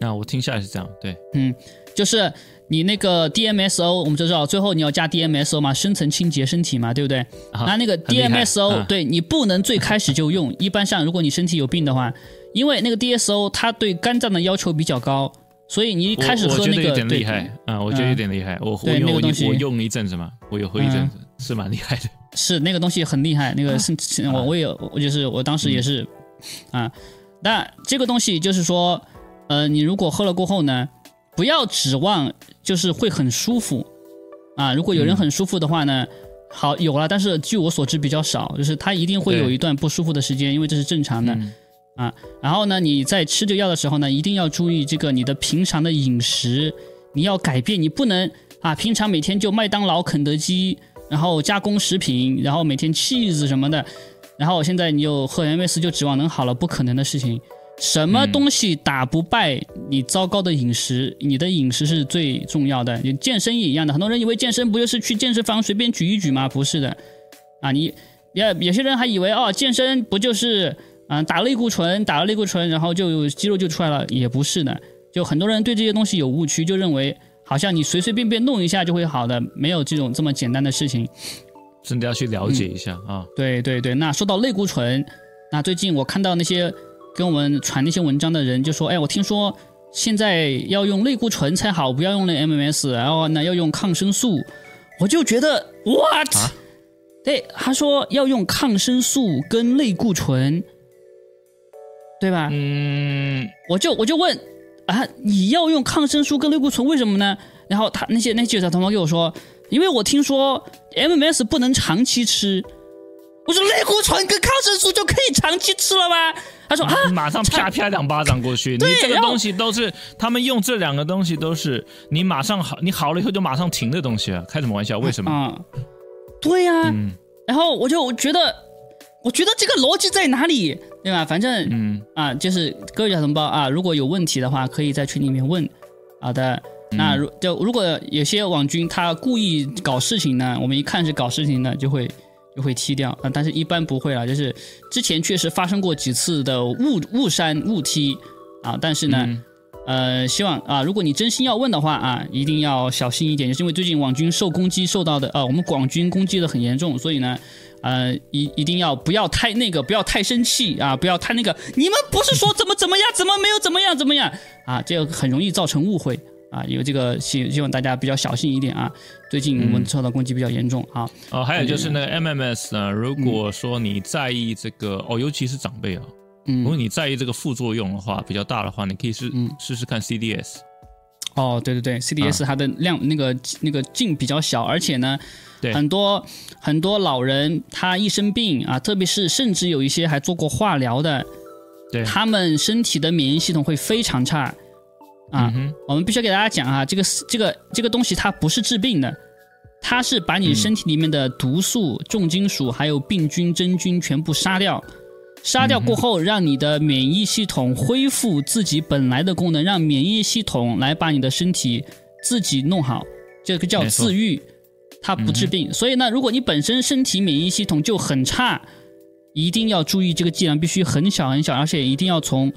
那我听下来是这样，对，嗯，就是你那个 DMSO，我们就知道最后你要加 DMSO 嘛，深层清洁身体嘛，对不对？啊那那个 DMSO，、啊对你不能最开始就用。一般上，如果你身体有病的话，因为那个 DSO 它对肝脏的要求比较高，所以你一开始喝那个我觉得有点对厉害啊，我觉得有点厉害，我我对因为我那个东西嗯我用了一阵子嘛，我有喝一阵子，是蛮厉害的，是那个东西很厉害，那个是、是我我也有，我就是我当时也是，啊，那这个东西就是说，呃，你如果喝了过后呢，不要指望就是会很舒服，啊，如果有人很舒服的话呢，好有了，但是据我所知比较少，就是他一定会有一段不舒服的时间，因为这是正常的。嗯啊，然后呢，你在吃这个药的时候呢，一定要注意这个你的平常的饮食，你要改变，你不能啊，平常每天就麦当劳、肯德基，然后加工食品，然后每天 cheese 什么的，然后现在你又喝 MS 就指望能好了，不可能的事情。什么东西打不败你糟糕的饮食？你的饮食是最重要的。你健身也一样的，很多人以为健身不就是去健身房随便举一举吗？不是的，啊，你也有些人还以为哦，健身不就是啊、打类固醇，打了类固醇，然后就肌肉就出来了，也不是的。就很多人对这些东西有误区，就认为好像你随随便便弄一下就会好的，没有这种这么简单的事情。真的要去了解一下啊，对对对，那说到类固醇，那最近我看到那些跟我们传那些文章的人就说，哎，我听说现在要用类固醇才好，不要用那 MMS，然后呢要用抗生素，我就觉得 what？、啊对，他说要用抗生素跟类固醇，对吧？嗯，我就我就问啊，你要用抗生素跟类固醇为什么呢？然后他那些那些小同胞跟我说，因为我听说 MMS 不能长期吃。我说类固醇跟抗生素就可以长期吃了吗？他说啊，马上啪啪两巴掌过去，你这个东西都是他们用这两个东西都是你马上好，你好了以后就马上停的东西啊，开什么玩笑？为什么？啊、对呀、嗯然后我就觉得，我觉得这个逻辑在哪里，对吧？反正嗯啊，就是各位小同胞啊，如果有问题的话，可以在群里面问。好的，那如就如果有些网军他故意搞事情呢，我们一看是搞事情的，就会就会踢掉啊。但是一般不会了，就是之前确实发生过几次的误误删误踢啊，但是呢。嗯呃，希望啊，如果你真心要问的话啊，一定要小心一点，就是因为最近网军受攻击受到的，啊，我们广军攻击的很严重，所以呢，呃，一一定要不要太那个，不要太生气啊，不要太那个，你们不是说怎么怎么样，怎么没有怎么样怎么样啊，这个很容易造成误会啊，有这个希希望大家比较小心一点啊，最近我们受到攻击比较严重啊，哦，还有就是那个 MMS 呢，如果说你在意这个哦，尤其是长辈啊，如果嗯，你在意这个副作用的话比较大的话，你可以试嗯。试试看 CDS。哦，对对对，CDS 它的量、那个那个劲比较小，而且呢，对很多很多老人他一生病啊，特别是甚至有一些还做过化疗的，对，他们身体的免疫系统会非常差啊。嗯，我们必须要给大家讲啊，这个这个这个东西它不是治病的，它是把你身体里面的毒素、重金属还有病菌、真菌全部杀掉。杀掉过后，让你的免疫系统恢复自己本来的功能，让免疫系统来把你的身体自己弄好，这个叫自愈，它不治病。所以呢，如果你本身身体免疫系统就很差，一定要注意这个剂量必须很小很小，而且一定要从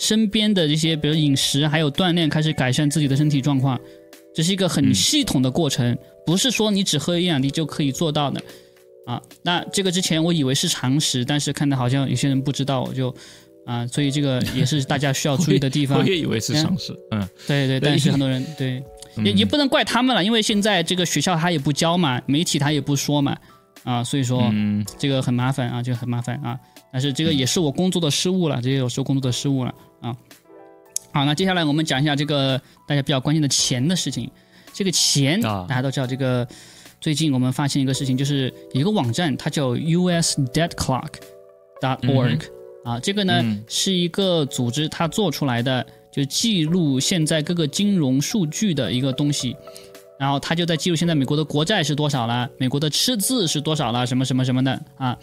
身边的这些，比如饮食还有锻炼开始改善自己的身体状况。这是一个很嗯系统的过程，不是说你只喝一两滴就可以做到的。啊，那这个之前我以为是常识，但是看到好像有些人不知道，我就啊，所以这个也是大家需要注意的地方我。也以为是常识，嗯，对对，但是很多人 <laughs> 对，也也不能怪他们了，因为现在这个学校他也不教嘛，媒体他也不说嘛，啊，所以说嗯，这个很麻烦啊，这个很麻烦啊。但是这个也是我工作的失误了，这也有时候工作的失误了啊。好，那接下来我们讲一下这个大家比较关心的钱的事情。这个钱啊大家都知道，这个最近我们发现一个事情，就是有一个网站，它叫 US Dead Clock dot org、啊，这个呢、嗯是一个组织它做出来的，就记录现在各个金融数据的一个东西。然后它就在记录现在美国的国债是多少了，美国的赤字是多少了，什么什么什么的啊。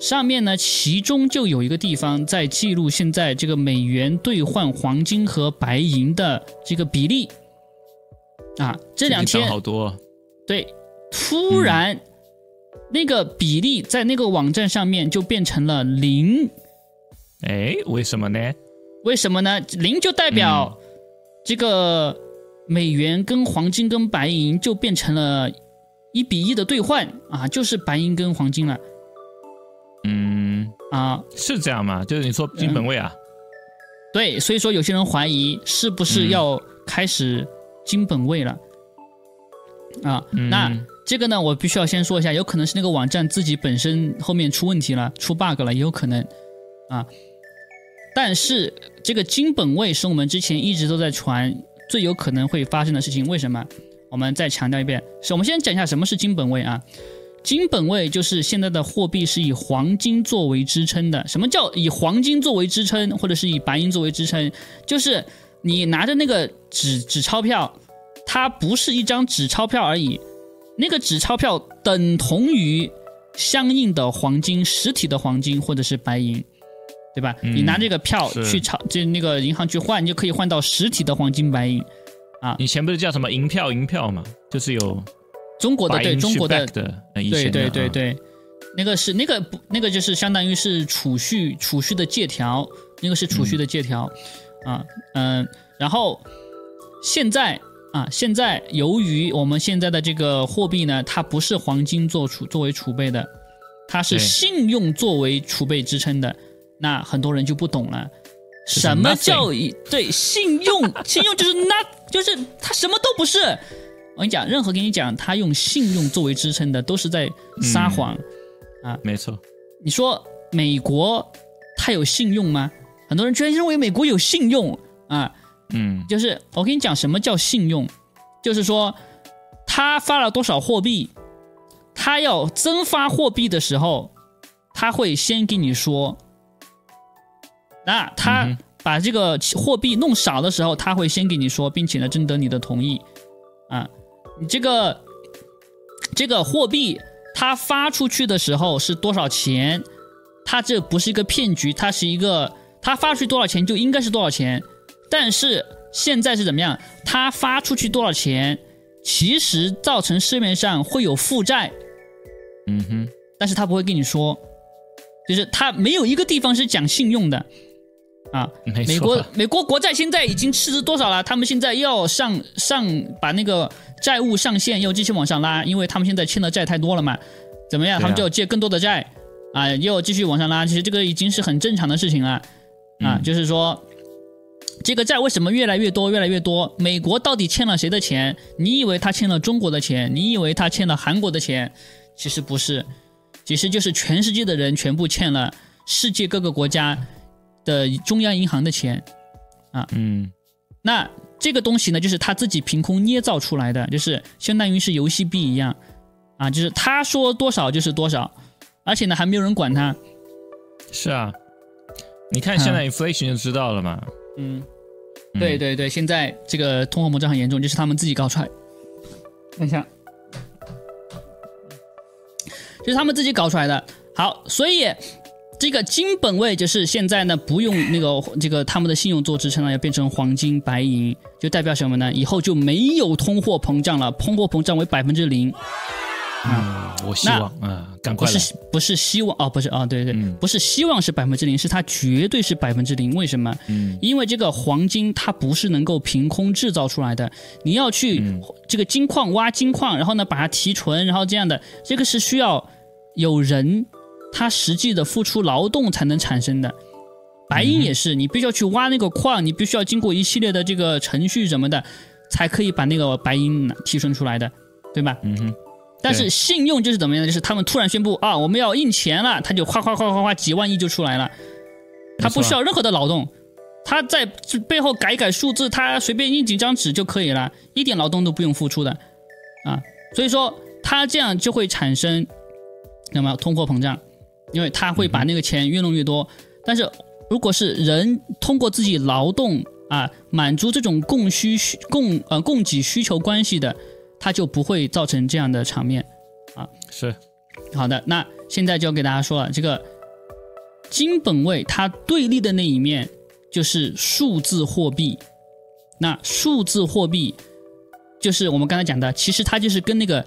上面呢，其中就有一个地方在记录现在这个美元兑换黄金和白银的这个比例啊。这两天好多，对，突然、那个比例在那个网站上面就变成了零，哎，为什么呢？为什么呢？零就代表这个美元跟黄金跟白银就变成了一比一的兑换啊，就是白银跟黄金了嗯，啊。是这样吗？就是你说金本位啊？对，所以说有些人怀疑是不是要开始金本位了、啊？嗯那这个呢，我必须要先说一下，有可能是那个网站自己本身后面出问题了，出 bug 了，也有可能啊。但是这个金本位是我们之前一直都在传最有可能会发生的事情，为什么？我们再强调一遍，是我们先讲一下什么是金本位啊。金本位就是现在的货币是以黄金作为支撑的。什么叫以黄金作为支撑，或者是以白银作为支撑？就是你拿着那个纸纸钞票，它不是一张纸钞票而已，那个纸钞票等同于相应的黄金，实体的黄金或者是白银，对吧？嗯你拿这个票去炒就那个银行去换，你就可以换到实体的黄金白银。啊以前不是叫什么银票银票嘛？就是有中国的对中国的对对对对，那个是那个不那个就是相当于是储蓄储蓄的借条，那个是储蓄的借条，啊嗯，然后现在啊现在由于我们现在的这个货币呢，它不是黄金做储作为储备的，它是信用作为储备支撑的，那很多人就不懂了。什么叫以对信用？<laughs> 信用就是 not，就是它什么都不是。我跟你讲，任何跟你讲他用信用作为支撑的，都是在撒谎。啊没错，你说美国它有信用吗？很多人居然认为美国有信用啊！嗯就是我跟你讲，什么叫信用？就是说他发了多少货币，他要增发货币的时候，他会先跟你说。那他把这个货币弄少的时候，他会先跟你说，并且呢征得你的同意。啊，你这个这个货币它发出去的时候是多少钱？它这不是一个骗局，它是一个它发出去多少钱就应该是多少钱。但是现在是怎么样？他发出去多少钱，其实造成市面上会有负债，嗯哼，但是他不会跟你说，就是他没有一个地方是讲信用的啊。美国美国国债现在已经赤字多少了？他们现在要上上把那个债务上限要继续往上拉，因为他们现在欠的债太多了嘛。怎么样？啊他们就要借更多的债啊，又继续往上拉。其实这个已经是很正常的事情了啊，嗯就是说。这个债为什么越来越多，越来越多？美国到底欠了谁的钱？你以为他欠了中国的钱？你以为他欠了韩国的钱？其实不是，其实就是全世界的人全部欠了世界各个国家的中央银行的钱啊。嗯那这个东西呢，就是他自己凭空捏造出来的，就是相当于是游戏币一样啊，就是他说多少就是多少，而且呢还没有人管他。是啊，你看现在 inflation 就知道了嘛。嗯，嗯对对对，现在这个通货膨胀很严重，就是他们自己搞出来。等一下，就是他们自己搞出来的。好，所以这个金本位就是现在呢不用那个这个他们的信用做支撑了，要变成黄金、白银，就代表什么呢？以后就没有通货膨胀了，通货膨胀为百分之零。嗯，我希望啊，赶快不。是不是希望哦，不是哦，对对，嗯不是希望是百分之零，是它绝对是百分之零。为什么？嗯因为这个黄金它不是能够凭空制造出来的，你要去嗯这个金矿挖金矿，然后呢把它提纯，然后这样的，这个是需要有人他实际的付出劳动才能产生的。白银也是，你必须要去挖那个矿，你必须要经过一系列的这个程序什么的，才可以把那个白银提纯出来的，对吧？嗯哼，但是信用就是怎么样呢？就是他们突然宣布啊，我们要印钱了，他就哗哗哗哗哗几万亿就出来了，他不需要任何的劳动，他在背后改改数字，他随便印几张纸就可以了，一点劳动都不用付出的啊。所以说，他这样就会产生那么通货膨胀，因为他会把那个钱越弄越多。但是如果是人通过自己劳动啊满足这种供需需供呃供给需求关系的，它就不会造成这样的场面啊。是好的，那现在就要给大家说了，这个金本位它对立的那一面就是数字货币。那数字货币就是我们刚才讲的，其实它就是跟那个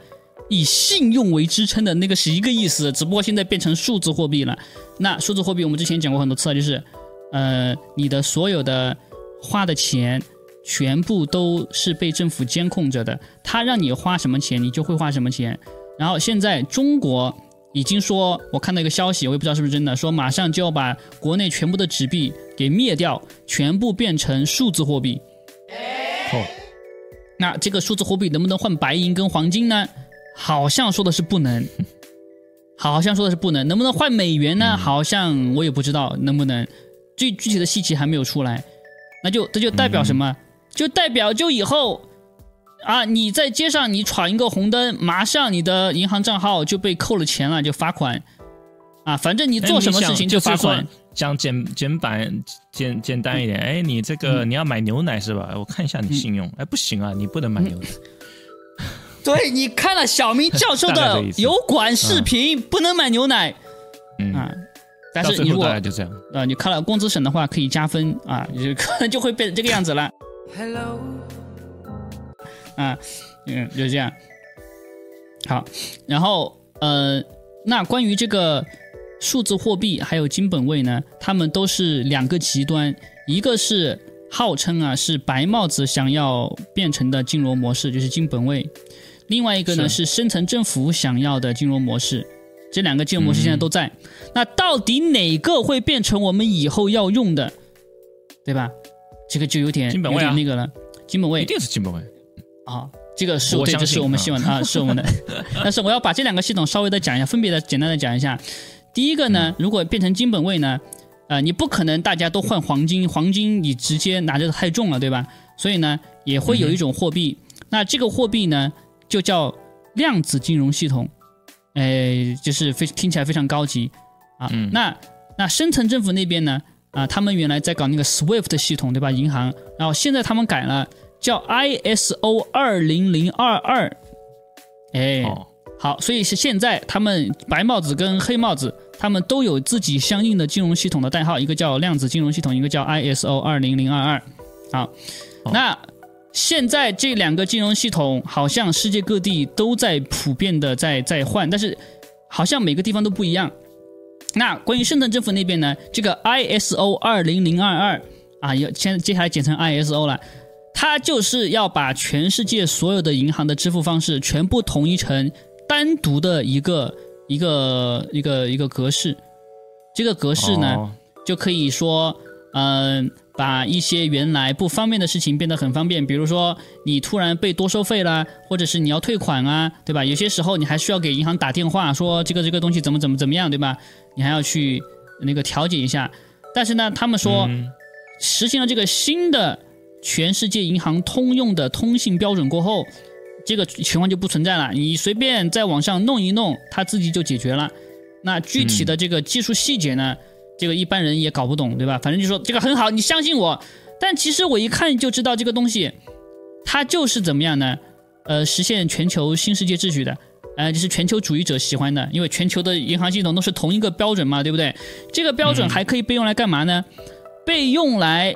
以信用为支撑的那个是一个意思，只不过现在变成数字货币了。那数字货币我们之前讲过很多次了，就是呃，你的所有的花的钱。全部都是被政府监控着的，他让你花什么钱，你就会花什么钱。然后现在中国已经说，我看到一个消息，我也不知道是不是真的，说马上就要把国内全部的纸币给灭掉，全部变成数字货币。哦，那这个数字货币能不能换白银跟黄金呢？好像说的是不能，好像说的是不能。能不能换美元呢？好像我也不知道能不能，最具体的细节还没有出来。那就这就代表什么？就代表就以后啊，你在街上你闯一个红灯，马上你的银行账号就被扣了钱了，就罚款。啊，反正你做什么事情就罚款。讲简简版简简单一点，哎，你这嗯个你要买牛奶是吧？我看一下你信用，哎，不行啊，你不能买牛奶。对你看了小明教授的 <laughs> 油管视频，不能买牛奶嗯，啊。但是你如果就这样。啊，你看了工资省的话，可以加分啊，就可能 <laughs> 就会变成这个样子了 Hello. 啊，嗯，就是这样。好，然后呃，那关于这个数字货币还有金本位呢，他们都是两个极端，一个是号称啊是白帽子想要变成的金融模式，就是金本位；另外一个呢是深层政府想要的金融模式。这两个金融模式现在都在，那到底哪个会变成我们以后要用的，对吧？这个就有点有金本位啊点那个了。金本位一定是金本位。啊，这个是对，我相是我们啊希望的啊，<laughs> 是我们的。<laughs> 但是我要把这两个系统稍微的讲一下，分别的简单的讲一下。第一个嗯呢，如果变成金本位呢，呃，你不可能大家都换黄金，黄金你直接拿着太重了，对吧？所以呢，也会有一种货币，那这个货币呢，就叫量子金融系统，哎，就是非听起来非常高级啊。嗯那那深层政府那边呢，啊，他们原来在搞那个 SWIFT 系统，对吧？银行，然后现在他们改了。叫 ISO 二零零二二，哎，哦，好，所以是现在他们白帽子跟黑帽子，他们都有自己相应的金融系统的代号，一个叫量子金融系统，一个叫 ISO 二零零二二。好，哦那现在这两个金融系统好像世界各地都在普遍的在在换，但是好像每个地方都不一样。那关于深圳政府那边呢，这个 ISO 二零零二二啊，要现在接下来简称 ISO 了。它就是要把全世界所有的银行的支付方式全部统一成单独的一个一个一个一个格式。这个格式呢，哦就可以说，嗯、把一些原来不方便的事情变得很方便。比如说，你突然被多收费啦，或者是你要退款啊，对吧？有些时候你还需要给银行打电话说这个这个东西怎么怎么怎么样，对吧？你还要去那个调解一下。但是呢，他们说，实行了这个新的全世界银行通用的通信标准过后，这个情况就不存在了。你随便在网上弄一弄，它自己就解决了。那具体的这个技术细节呢，这个一般人也搞不懂，对吧？反正就说这个很好，你相信我。但其实我一看就知道这个东西，它就是怎么样呢？呃，实现全球新世界秩序的。呃，就是全球主义者喜欢的，因为全球的银行系统都是同一个标准嘛，对不对？这个标准还可以被用来干嘛呢？被用来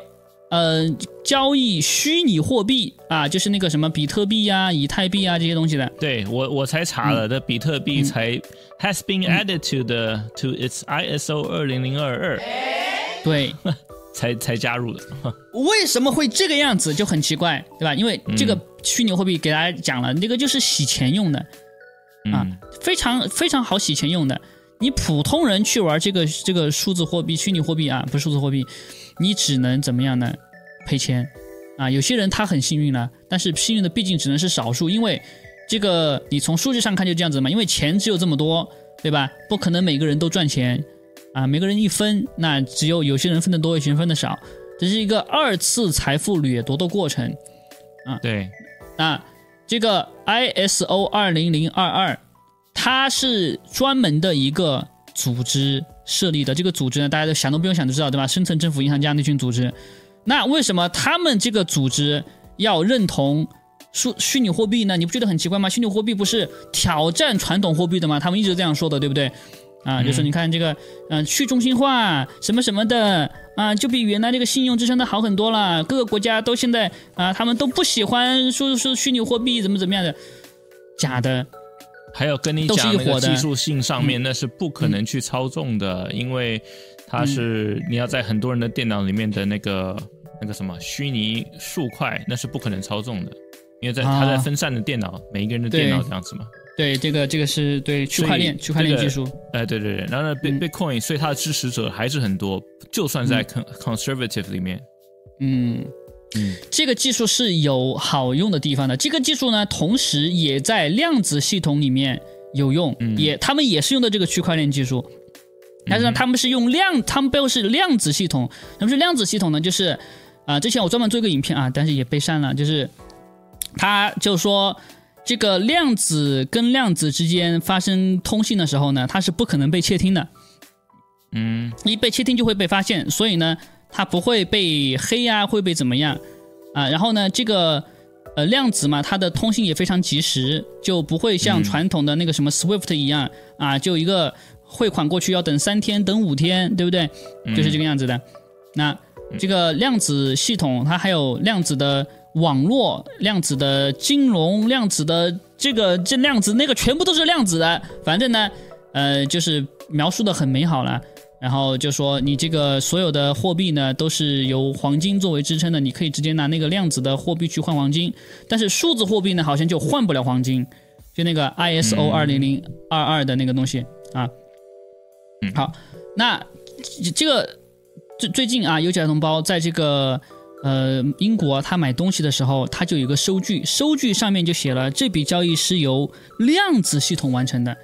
呃交易虚拟货币啊，就是那个什么比特币啊、以太币啊这些东西的。对我我才查嗯了，的比特币才 has been added to the to its ISO 二零零二二对，<laughs> 才才加入的。<laughs> 为什么会这个样子就很奇怪，对吧？因为这个虚拟货币给大家讲了，那个就是洗钱用的啊嗯，，非常非常好洗钱用的。你普通人去玩这个这个数字货币、虚拟货币啊，不是数字货币，你只能怎么样呢？赔钱啊！有些人他很幸运了，但是幸运的毕竟只能是少数，因为这个你从数据上看就这样子嘛，因为钱只有这么多，对吧？不可能每个人都赚钱啊，每个人一分，那只有有些人分的多，有些人分的少，这是一个二次财富掠夺的过程啊。对，那这个 ISO 二零零二二，它是专门的一个组织设立的。这个组织呢，大家都想都不用想就知道，对吧？深层政府银行家那群组织。那为什么他们这个组织要认同数虚拟货币呢？你不觉得很奇怪吗？虚拟货币不是挑战传统货币的吗？他们一直这样说的，对不对？啊，就说你看这个，嗯、去中心化什么什么的啊，就比原来这个信用支撑的好很多了。各个国家都现在啊，他们都不喜欢说说虚拟货币怎么怎么样的，假的。还有跟你讲那个技术性上面，那是不可能去操纵的，因为它是嗯你要在很多人的电脑里面的那个那个什么虚拟数块，那是不可能操纵的，因为在啊。它在分散的电脑，每一个人的电脑这样子嘛。对，这个这个是对区块链区块链技术。哎，对对对，然后呢嗯，Bit Bitcoin，所以它的支持者还是很多，就算在 con conservative 里面，嗯，嗯这个技术是有好用的地方的。这个技术呢，同时也在量子系统里面有用，嗯也他们也是用的这个区块链技术。但是呢，他们是用量，他们背后是量子系统。什么是量子系统呢？就是啊、之前我专门做一个影片啊，但是也被删了。就是他就说，这个量子跟量子之间发生通信的时候呢，它是不可能被窃听的。嗯一被窃听就会被发现，所以呢，它不会被黑呀、会被怎么样啊？然后呢，这个呃量子嘛，它的通信也非常及时，就不会像嗯传统的那个什么 SWIFT 一样、啊，就一个汇款过去要等三天、等五天，对不对？就是这个样子的。那这个量子系统，它还有量子的网络、量子的金融、量子的这个这量子那个，全部都是量子的。反正呢，呃，就是描述的很美好了。然后就说你这个所有的货币呢，都是由黄金作为支撑的，你可以直接拿那个量子的货币去换黄金，但是数字货币呢，好像就换不了黄金，就那个 ISO 二零零二二的那个东西啊。嗯。好，那这这个最最近啊，有假同胞在这个呃英国他买东西的时候，他就有个收据，收据上面就写了这笔交易是由量子系统完成的，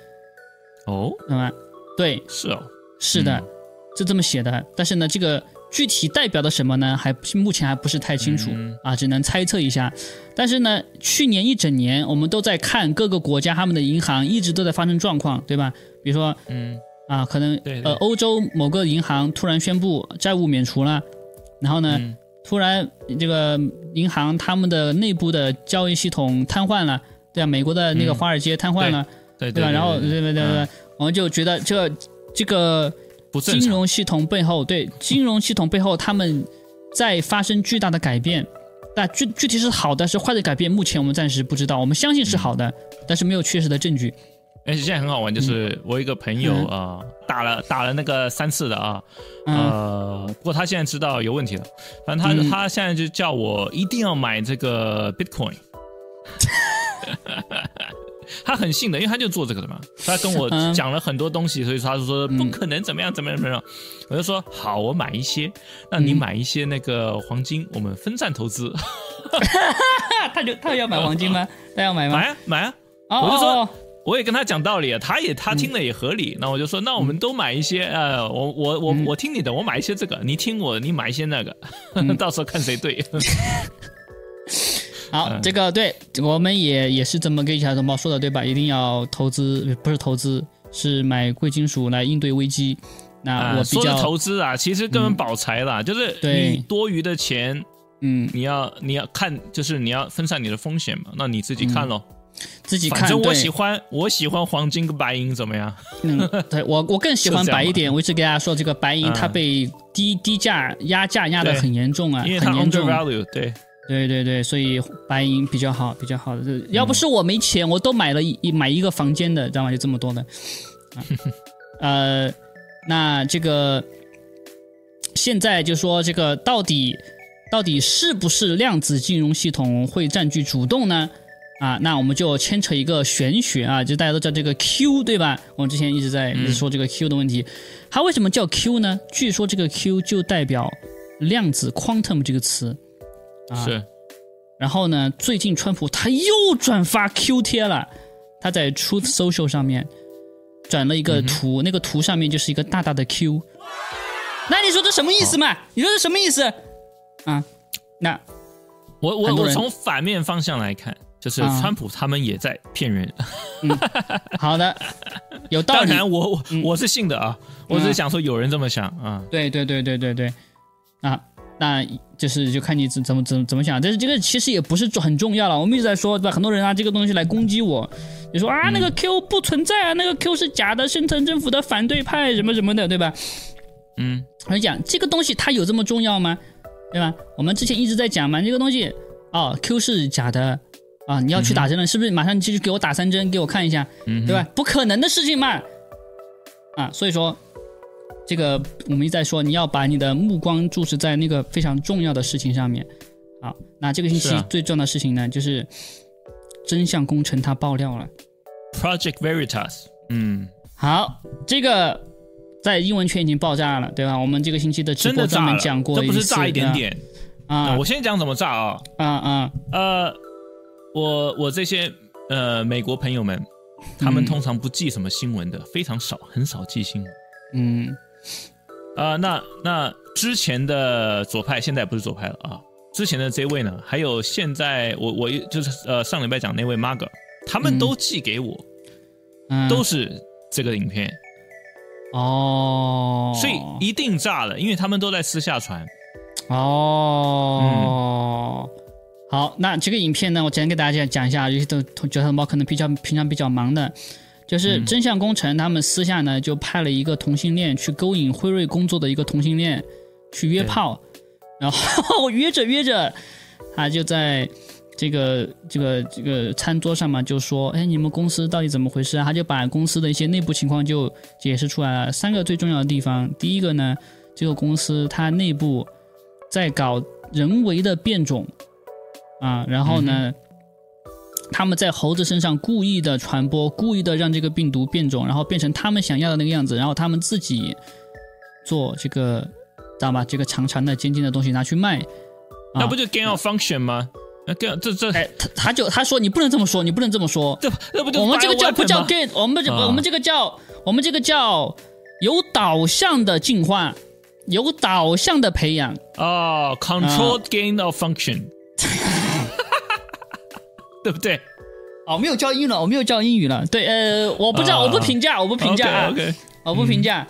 哦，那么？对，是哦，是的，嗯是这么写的。但是呢，这个具体代表的什么呢？还目前还不是太清楚、嗯啊，只能猜测一下。但是呢，去年一整年我们都在看各个国家他们的银行一直都在发生状况，对吧？比如说嗯啊，可能呃欧洲某个银行突然宣布债务免除了，然后呢，嗯突然这个银行他们的内部的交易系统瘫痪了，对啊，美国的那个嗯华尔街瘫痪了，对对吧？然后对对对对我们就觉得这这个。金融系统背后，对金融系统背后，他们在发生巨大的改变。但具具体是好的是坏的改变，目前我们暂时不知道。我们相信是好的，但是没有确实的证据。而且现在很好玩，就是我一个朋友嗯啊、打了打了那个三次的啊，嗯呃，不过他现在知道有问题了，反正他、嗯他现在就叫我一定要买这个 Bitcoin。<laughs> 他很信的，因为他就做这个的嘛。他跟我嗯讲了很多东西，所以说他就说不可能怎么样怎么样怎么样。我就说好，我买一些，那你嗯买一些那个黄金，我们分散投资，<laughs> 他就他要买黄金吗？<laughs> 他要买吗？买啊买啊。哦我就说我也跟他讲道理，他也他听了也合理。那我就说，那我们都买一些，呃，我我我嗯我听你的，我买一些这个，你听我，你买一些那个，嗯 <laughs> 到时候看谁对。好，嗯这个对我们也也是这么跟小孩同胞说的，对吧？一定要投资，不是投资，是买贵金属来应对危机。那啊，我比较投资啊，其实根本保财啦，就是对你多余的钱，嗯你要你要看，就是你要分散你的风险嘛。那你自己看咯。自己看，反正我喜欢我喜欢黄金跟白银，怎么样？嗯，对我我更喜欢白一点。<laughs> 我一直给大家说，这个白银嗯它被低低价压价压的很严重啊，因为它很严重。undervalue，对，对对对，所以白银比较好，比较好的。这要不是我没钱，我都买了一一买一个房间的，知道吗？就这么多的。啊 <laughs> 呃，那这个现在就说这个到底到底是不是量子金融系统会占据主动呢？啊，那我们就牵扯一个玄学啊，就大家都知道这个 Q 对吧？我们之前一直在一直说这个 Q 的问题，它为什么叫 Q 呢？据说这个 Q 就代表量子 quantum 这个词。啊，是然后呢，最近川普他又转发 Q 贴了，他在 Truth Social 上面转了一个图，那个图上面就是一个大大的 Q。那你说这什么意思嘛？你说这什么意思？啊，那我我我从反面方向来看，就是啊川普他们也在骗人。好的，<laughs> 有道理。当然我，我嗯我是信的啊，我只是想说有人这么想啊。对对对对对对，啊，那就是就看你怎怎么怎么怎么想。但是这个其实也不是很重要了。我们一直在说，对吧？很多人拿，这个东西来攻击我，你说啊，那个 Q 不存在啊，那个 Q 是假的，深层政府的反对派什么什么的，对吧？嗯，我讲这个东西它有这么重要吗？对吧？我们之前一直在讲嘛，这个东西哦，Q 是假的啊，你要去打针了，是不是？马上继续给我打三针，给我看一下，嗯对吧？不可能的事情嘛，啊，所以说这个我们一再说，你要把你的目光注视在那个非常重要的事情上面。好，那这个星期最重要的事情呢，就是真相工程它爆料了。Project Veritas，嗯，好，这个在英文圈已经爆炸了，对吧？我们这个星期的直播专门讲过次这不是炸一点点。啊呃我先讲怎么炸啊。啊啊呃，我我这些呃美国朋友们，他们嗯通常不记什么新闻的，非常少，很少记新闻。嗯啊、那那之前的左派现在不是左派了啊，之前的这位呢，还有现在我我就是呃上礼拜讲那位 Marga，他们都寄给我，嗯，都是这个影片，哦，所以一定炸了，因为他们都在私下传。哦。好，那这个影片呢，我简单给大家讲一下，有些都觉得猫可能比较平常比较忙的，就是嗯真相工程他们私下呢就派了一个同性恋去勾引辉瑞工作的一个同性恋去约炮，然后约着约着，他就在这个这个这个餐桌上嘛，就说：“哎，你们公司到底怎么回事啊？”他就把公司的一些内部情况就解释出来了。三个最重要的地方，第一个呢，这个公司它内部在搞人为的变种啊，然后呢。他们在猴子身上故意的传播，故意的让这个病毒变种，然后变成他们想要的那个样子，然后他们自己做这个，知道吧？这个长长的、尖尖的东西拿去卖。啊那不就 gain of function 吗？那 gain 这这哎，他他就他说你不能这么说，你不能这么说。这这不就我们这个叫不叫 gain？我们我们这个叫我们这个叫有导向的进化，有导向的培养。哦，controlled gain of function，对不对？哦，没有教英语了，我没有教英语了。对，呃，我不知道，啊我不评价，我不评价啊。OK，我不评价。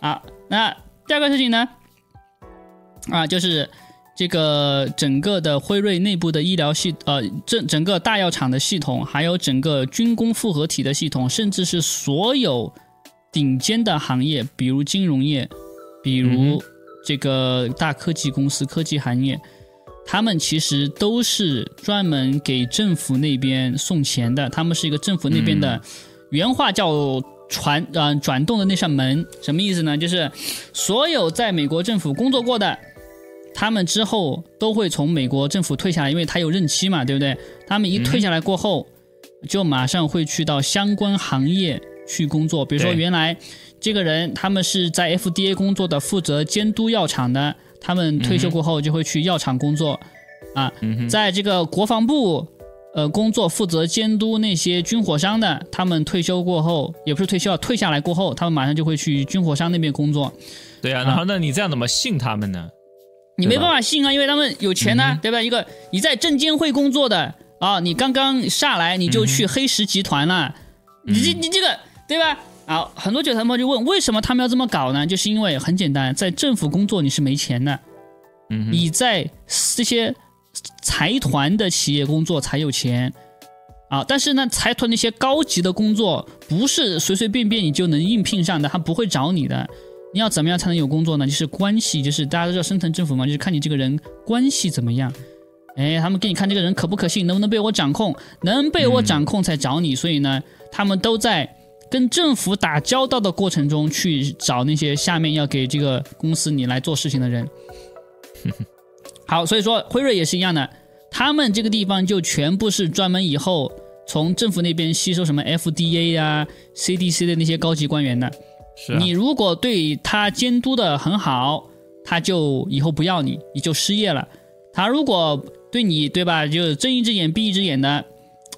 啊，那第二个事情呢？啊，就是这个整个的辉瑞内部的医疗系，呃，整整个大药厂的系统，还有整个军工复合体的系统，甚至是所有顶尖的行业，比如金融业，比嗯如这个大科技公司、科技行业。他们其实都是专门给政府那边送钱的，他们是一个政府那边的，嗯原话叫传呃转动的那扇门，什么意思呢？就是所有在美国政府工作过的，他们之后都会从美国政府退下来，因为他有任期嘛，对不对？他们一退下来过后，就马上会去到相关行业去工作，比如说原来这个人他们是在 FDA 工作的，负责监督药厂的，他们退休过后就会去药厂工作，啊，在这个国防部。呃，工作负责监督那些军火商的，他们退休过后，也不是退休啊，退下来过后，他们马上就会去军火商那边工作。对啊，然后那你这样怎么信他们呢？你没办法信啊，因为他们有钱呐、嗯对吧？一个你在证监会工作的啊，你刚刚下来你就去黑石集团了，你这你这个对吧？啊，很多韭菜猫就问，为什么他们要这么搞呢？就是因为很简单，在政府工作你是没钱的，嗯，你在这些财团的企业工作才有钱啊。但是呢，财团那些高级的工作不是随随便便你就能应聘上的，他不会找你的。你要怎么样才能有工作呢？就是关系，就是大家都知道深层政府嘛，就是看你这个人关系怎么样。哎，他们给你看这个人可不可信，能不能被我掌控，能被我掌控才找你。所以呢，他们都在跟政府打交道的过程中去找那些下面要给这个公司你来做事情的人。好，所以说辉瑞也是一样的，他们这个地方就全部是专门以后从政府那边吸收什么 FDA 呀、CDC 的那些高级官员的。是啊你，如果对他监督的很好，他就以后不要你，你就失业了。他如果对你对吧，就睁一只眼闭一只眼的，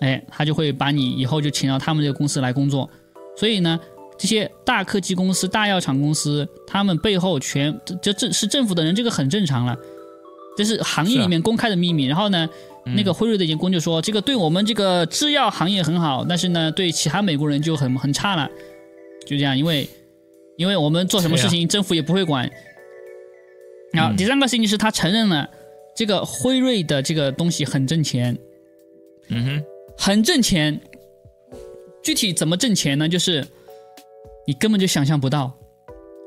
哎，他就会把你以后就请到他们这个公司来工作。所以呢，这些大科技公司、大药厂公司，他们背后全这这是政府的人，这个很正常了，这是行业里面公开的秘密。然后呢，那个辉瑞的员工就说，这个对我们这个制药行业很好，但是呢，对其他美国人就很很差了，就这样，因为因为我们做什么事情，政府也不会管。然后第三个事情是他承认了。这个辉瑞的这个东西很挣钱，嗯哼，很挣钱。具体怎么挣钱呢？就是你根本就想象不到，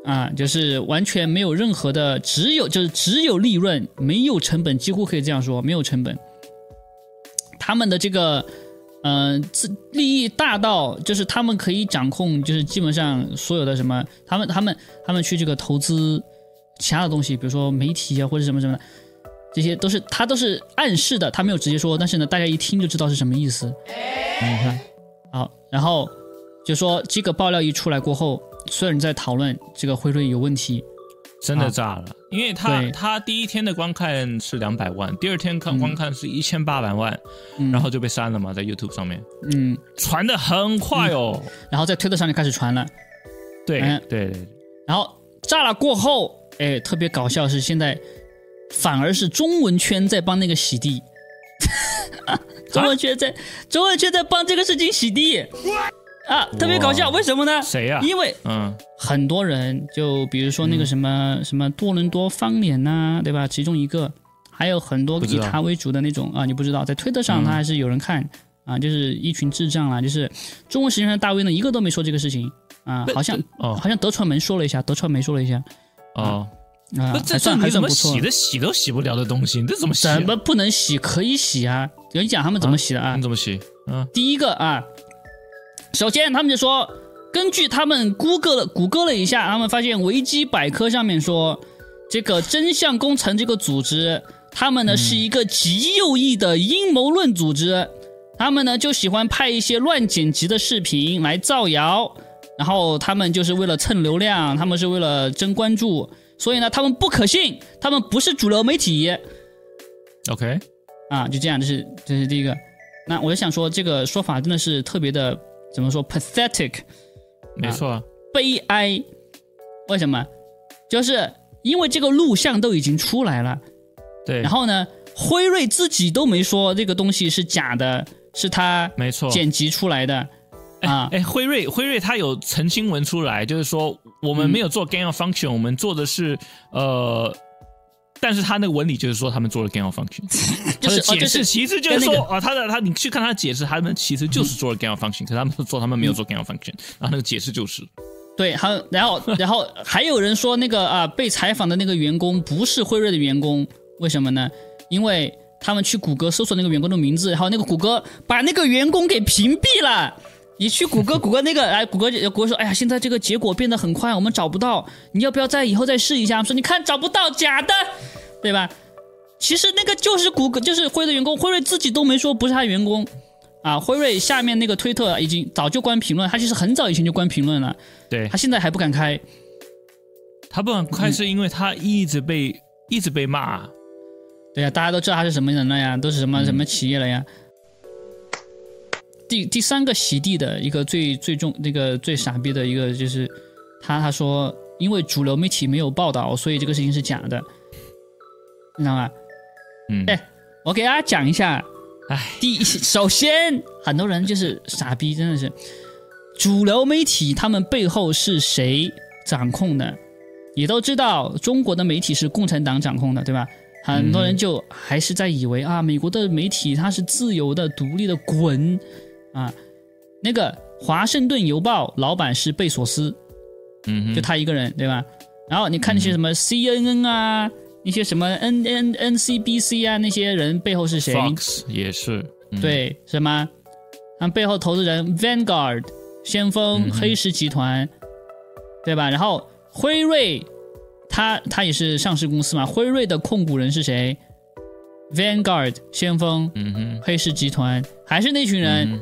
啊，就是完全没有任何的，只有就是只有利润，没有成本，几乎可以这样说，没有成本。他们的这个，嗯，利益大到就是他们可以掌控，就是基本上所有的什么，他们他们他们去这个投资其他的东西，比如说媒体啊或者什么什么的。这些都是他都是暗示的，他没有直接说，但是呢，大家一听就知道是什么意思。你看，然后就说这个爆料一出来过后，所有人在讨论这个辉瑞有问题，真的炸了，因为他他第一天的观看是两百万，第二天看观看是一千八百万，然后就被删了嘛，在 YouTube 上面，嗯，传的很快哦，然后在推特上就开始传了，对对，然后炸了过后，哎，特别搞笑是现在。反而是中文圈在帮那个洗地，中文圈在中文圈在帮这个事情洗地啊，特别搞笑。为什么呢？谁呀？因为嗯，很多人就比如说那个什么什么多伦多方脸呐，对吧？其中一个，还有很多以他为主的那种啊，你不知道，在推特上他还是有人看啊，就是一群智障啦，就是中国实际上大 V 呢一个都没说这个事情啊，好像哦，好像德传媒说了一下，德传媒说了一下哦。啊，这算还怎么洗的洗都洗不了的东西，这怎么洗？怎么不能洗？可以洗啊！跟你讲他们怎么洗的啊？你怎么洗？嗯，第一个啊，首先他们就说，根据他们谷歌了谷歌了一下，他们发现维基百科上面说，这个真相工程这个组织，他们呢是一个极右翼的阴谋论组织，他们呢就喜欢拍一些乱剪辑的视频来造谣，然后他们就是为了蹭流量，他们是为了争关注。所以呢，他们不可信，他们不是主流媒体。OK，啊，就这样，这是这是第一个。那我就想说，这个说法真的是特别的，怎么说？pathetic，没错，悲哀。为什么？就是因为这个录像都已经出来了。对。然后呢，辉瑞自己都没说这个东西是假的，是他没错剪辑出来的。啊，哎，辉瑞，辉瑞他有澄清文出来，就是说我们没有做 gain of function，我们做的是呃，但是他那个文理就是说他们做了 gain of function，<laughs> 就是解释，其实就是说啊，他的他你去看他的解释，他们其实就是做了 gain of function，可是他们说他们没有做 gain of function，然后那个解释就是，对，还然后然后 <laughs> 还有人说那个啊，被采访的那个员工不是辉瑞的员工，为什么呢？因为他们去谷歌搜索那个员工的名字，然后那个谷歌把那个员工给屏蔽了。你去谷歌，谷歌那个，哎，谷歌谷歌说，哎呀，现在这个结果变得很快，我们找不到，你要不要再以后再试一下？说你看找不到，假的，对吧？其实那个就是谷歌，就是辉瑞的员工，辉瑞自己都没说不是他员工，啊，辉瑞下面那个推特已经早就关评论，他其实很早以前就关评论了，对他现在还不敢开，他不敢开是因为他一直被一直被骂，对呀，大家都知道他是什么人了呀，都是什么什么企业了呀。第第三个洗地的一个最最重那个最傻逼的一个就是他他说因为主流媒体没有报道，所以这个事情是假的，你知道吗？嗯，哎，我给大家讲一下，哎，第一首先很多人就是傻逼，真的是主流媒体他们背后是谁掌控的？也都知道中国的媒体是共产党掌控的，对吧？很多人就还是在以为啊，美国的媒体它是自由的、独立的，滚！啊，那个《华盛顿邮报》老板是贝索斯，嗯，就他一个人，对吧？然后你看那些什么 CNN 啊，那些什么 N N N C B C 啊，那些人背后是谁？Fox 也是，对，什么？他们背后投资人 Vanguard 先锋黑石集团，对吧？然后辉瑞，他他也是上市公司嘛？辉瑞的控股人是谁？Vanguard 先锋，嗯哼，黑石集团还是那群人。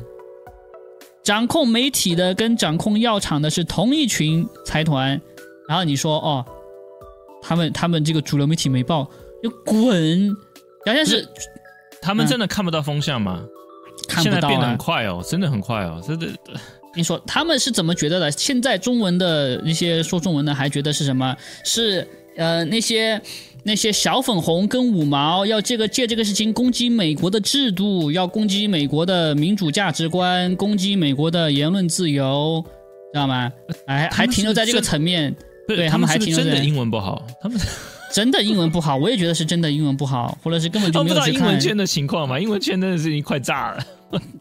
掌控媒体的跟掌控药厂的是同一群财团，然后你说哦，他们他们这个主流媒体没报，就滚！好像是他们真的看不到风向吗？看不到现在变得很啊。快哦，真的很快哦，真的。你说他们是怎么觉得的？现在中文的那些说中文的还觉得是什么？是呃那些那些小粉红跟五毛要这个借这个事情攻击美国的制度，要攻击美国的民主价值观，攻击美国的言论自由，知道吗？还还停留在这个层面，对他们还停留在真的英文不好，他们真的英文不好，我也觉得是真的英文不好，或者是根本就他们不知道没有去看。英文圈的情况嘛？英文圈真的是已经快炸了。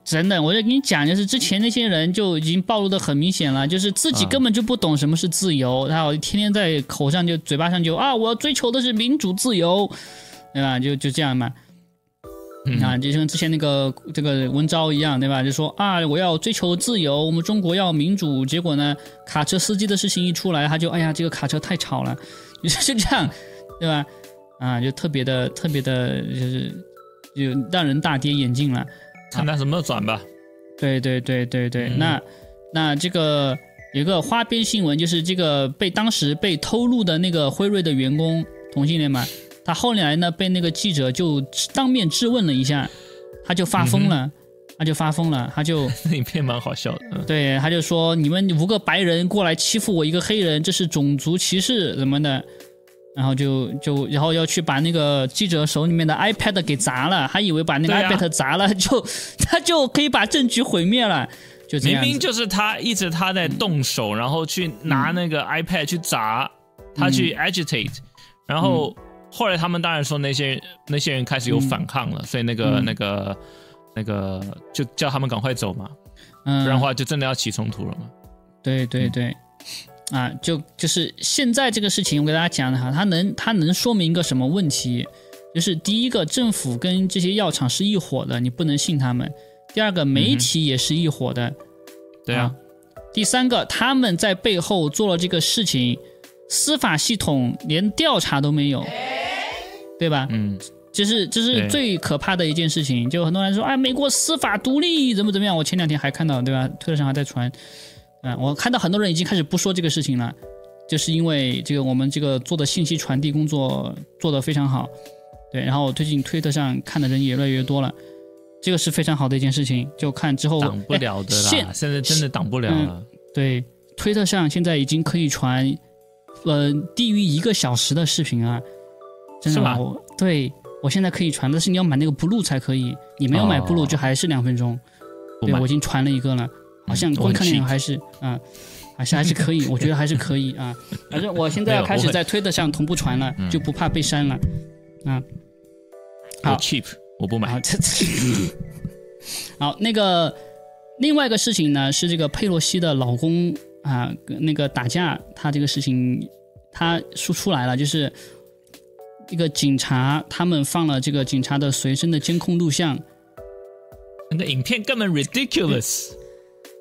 真的，我就跟你讲，就是之前那些人就已经暴露的很明显了，就是自己啊根本就不懂什么是自由，然后天天在口上就嘴巴上就啊，我要追求的是民主自由，对吧？就就这样嘛。嗯啊，就像之前那个这个文昭一样，对吧？就说啊，我要追求自由，我们中国要民主。结果呢，卡车司机的事情一出来，他就哎呀，这个卡车太吵了，<laughs> 就这样，对吧？啊，就特别的特别的，就是就让人大跌眼镜了。看他什么时候转吧。对对对对对，嗯那那这个有一个花边新闻，就是这个被当时被偷录的那个辉瑞的员工同性恋嘛，他后来呢被那个记者就当面质问了一下，他就发疯了，他就发疯了，他就 <laughs> 那影片蛮好笑的。嗯对他就说你们五个白人过来欺负我一个黑人，这是种族歧视什么的。然后就就然后要去把那个记者手里面的 iPad 给砸了，还以为把那个 iPad 砸了，<laughs> 就他就可以把证据毁灭了，就这明。明就是他一直他在动手，然后去拿那个 iPad 去砸，他去 agitate，然后后来他们当然说那些那些人开始有反抗了，所以那个嗯。那个那个就叫他们赶快走嘛，嗯，不然的话就真的要起冲突了嘛。对对对，啊，就就是现在这个事情，我给大家讲的哈，它能它能说明一个什么问题？就是第一个，政府跟这些药厂是一伙的，你不能信他们；第二个，媒体也是一伙的；对啊，第三个，他们在背后做了这个事情，司法系统连调查都没有，对吧？嗯，这是这是最可怕的一件事情。就很多人说，哎，美国司法独立怎么怎么样？我前两天还看到，对吧？推特上还在传，啊，我看到很多人已经开始不说这个事情了，就是因为这个我们这个做的信息传递工作做得非常好，对。然后最近推特上看的人也越来越多了，这个是非常好的一件事情。就看之后挡不了的啦现啦，现在真的挡不了了。对，推特上现在已经可以传，呃，低于一个小时的视频啊，真的吗我对我现在可以传，但是你要买那个 Blue 才可以，你没有买哦 Blue 就还是两分钟。对我已经传了一个了，好像嗯观看我很量还是啊、还是还是可以，我觉得还是可以啊。<laughs> 反正我现在要开始在推特上同步传了，嗯就不怕被删了啊。好 cheap，我不买好，。这好，那个另外一个事情呢，是这个佩洛西的老公啊，跟那个打架，他这个事情他说出来了，就是一个警察他们放了这个警察的随身的监控录像。那个影片根本 ridiculous。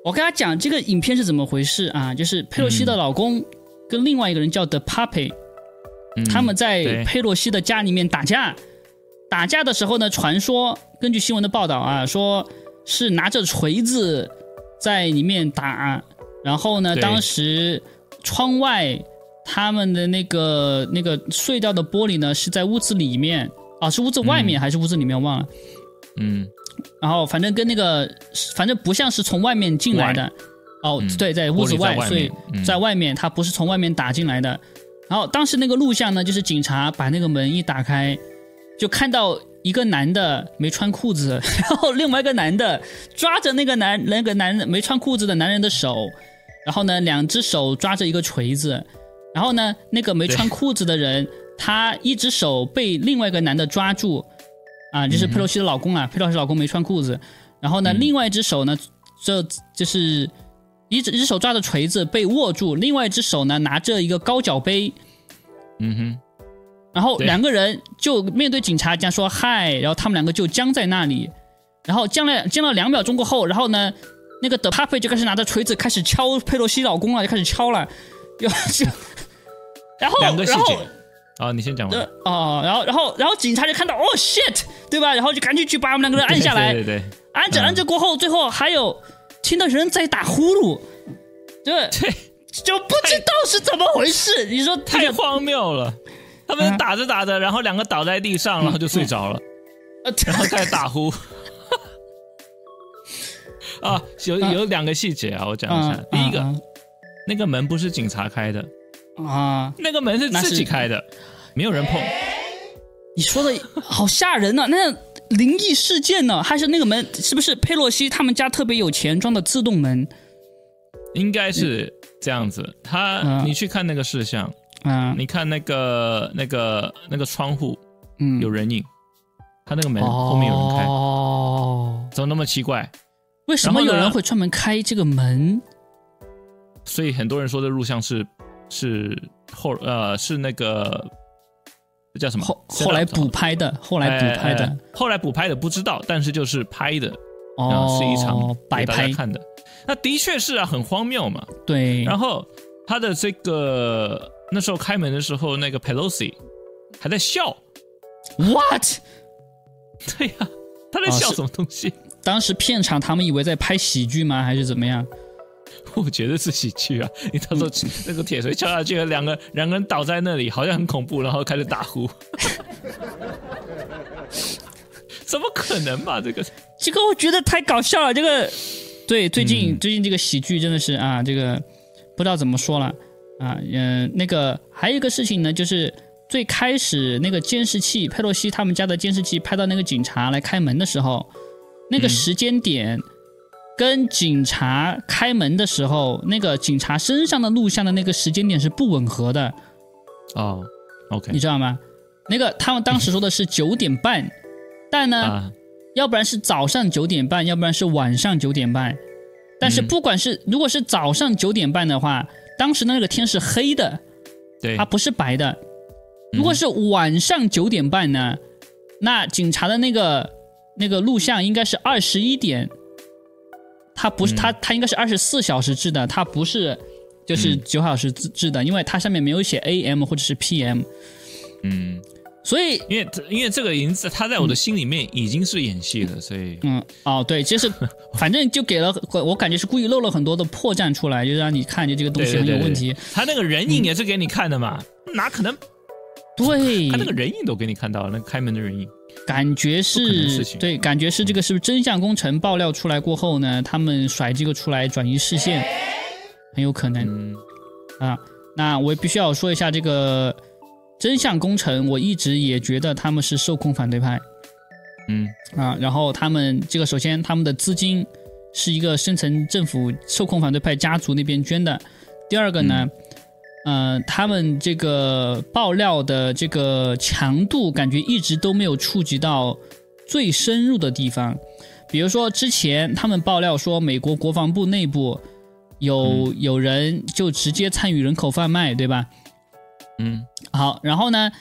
我跟他讲这个影片是怎么回事啊？就是佩洛西的老公跟另外一个人叫 The Puppy，、嗯他们在佩洛西的家里面打架，打架的时候呢，传说根据新闻的报道啊，说是拿着锤子在里面打，然后呢，当时窗外他们的那个那个碎掉的玻璃呢是在屋子里面，啊，是屋子外面还是屋子里面，我忘了。嗯，然后反正跟那个，反正不像是从外面进来的。哦，嗯。对，在屋子外所以在外面，他不是从外面打进来的。然后当时那个录像呢，就是警察把那个门一打开，就看到一个男的没穿裤子，<laughs> 然后另外一个男的抓着那个男那个男人没穿裤子的男人的手，然后呢，两只手抓着一个锤子，然后呢，那个没穿裤子的人，他一只手被另外一个男的抓住，啊，就是佩洛西的老公啊，佩洛西老公没穿裤子，然后呢，嗯。另外一只手呢，这就是一只一只手抓着锤子被握住，另外一只手呢拿着一个高脚杯，嗯哼，然后两个人就面对警察讲说嗨，然后他们两个就僵在那里，然后僵了僵了两秒钟过后，然后呢，那个德帕佩就开始拿着锤子开始敲佩洛西老公了，就开始敲了，就就，然后两个细然后节。啊，你先讲完呃。哦，然后然后然后警察就看到哦 shit，对吧？然后就赶紧去把我们两个人按下来，对对对按着嗯按着过后，最后还有听到人在打呼噜，对，<laughs> 对，就不知道是怎么回事。你说太荒谬了。他们啊打着打着，然后两个倒在地上，然后就睡着了。呃然后开始打呼。<laughs> 啊，有有两个细节啊，我讲一下。嗯第一个，嗯那个门不是警察开的，嗯啊，那个门是自己开的，没有人碰。你说的好吓人呢、那灵异事件呢？还是那个门是不是佩洛西他们家特别有钱装的自动门？应该是这样子。他，嗯你去看那个事项，嗯，你看那个那个那个窗户嗯，有人影，他那个门后面有人开，哦，怎么那么奇怪？为什么有人会专门开这个门？所以很多人说这录像是是后呃是那个叫什么？后后来补拍的，后来补拍的哎哎，后来补拍的不知道，但是就是拍的，哦啊，是一场摆拍，看的。那的确是啊，很荒谬嘛。对，然后他的这个那时候开门的时候，那个 Pelosi 还在笑，what？<laughs> 对呀、他在笑什么东西？当时片场他们以为在拍喜剧吗？还是怎么样？<laughs> 我觉得是喜剧啊！<laughs> 你到时候那个铁锤敲下去，两个两个人倒在那里，好像很恐怖，然后开始打呼，<laughs> 怎么可能嘛？这个这个我觉得太搞笑了。这个，对，最近、嗯最近这个喜剧真的是啊，这个不知道怎么说了啊。嗯、那个还有一个事情呢，就是最开始那个监视器，佩洛西他们家的监视器拍到那个警察来开门的时候，那个嗯时间点。跟警察开门的时候，那个警察身上的录像的那个时间点是不吻合的，哦，OK。你知道吗？那个他们当时说的是九点半，但呢，啊，要不然是早上九点半，要不然是晚上九点半。但是嗯。不管是、如果是早上九点半的话，当时的那个天是黑的，对。它，不是白的。如果是晚上九点半呢，那警察的那个那个录像应该是二十一点，它不是、嗯。它它应该是二十四小时制的，它不是就是嗯。九小时制制的，因为它上面没有写 AM 或者是 PM，嗯，所以因为因为这个已经在他在我的心里面已经是演戏了，所以。嗯，哦，对，就是 <laughs> 反正就给了我感觉是故意漏了很多的破绽出来，就让你看就这个东西对对对对很有问题。他那个人影也是给你看的嘛，哪可能对。他那个人影都给你看到了，那个开门的人影，感觉是对，感觉是这个是不是真相工程爆料出来过后呢，他们甩这个出来转移视线，很有可能。嗯。啊。那我也必须要说一下这个真相工程，我一直也觉得他们是受控反对派。嗯。啊，然后他们这个首先他们的资金是一个深层政府受控反对派家族那边捐的，第二个呢，呃，他们这个爆料的这个强度感觉一直都没有触及到最深入的地方，比如说之前他们爆料说美国国防部内部有、有人就直接参与人口贩卖，对吧？嗯好，然后呢，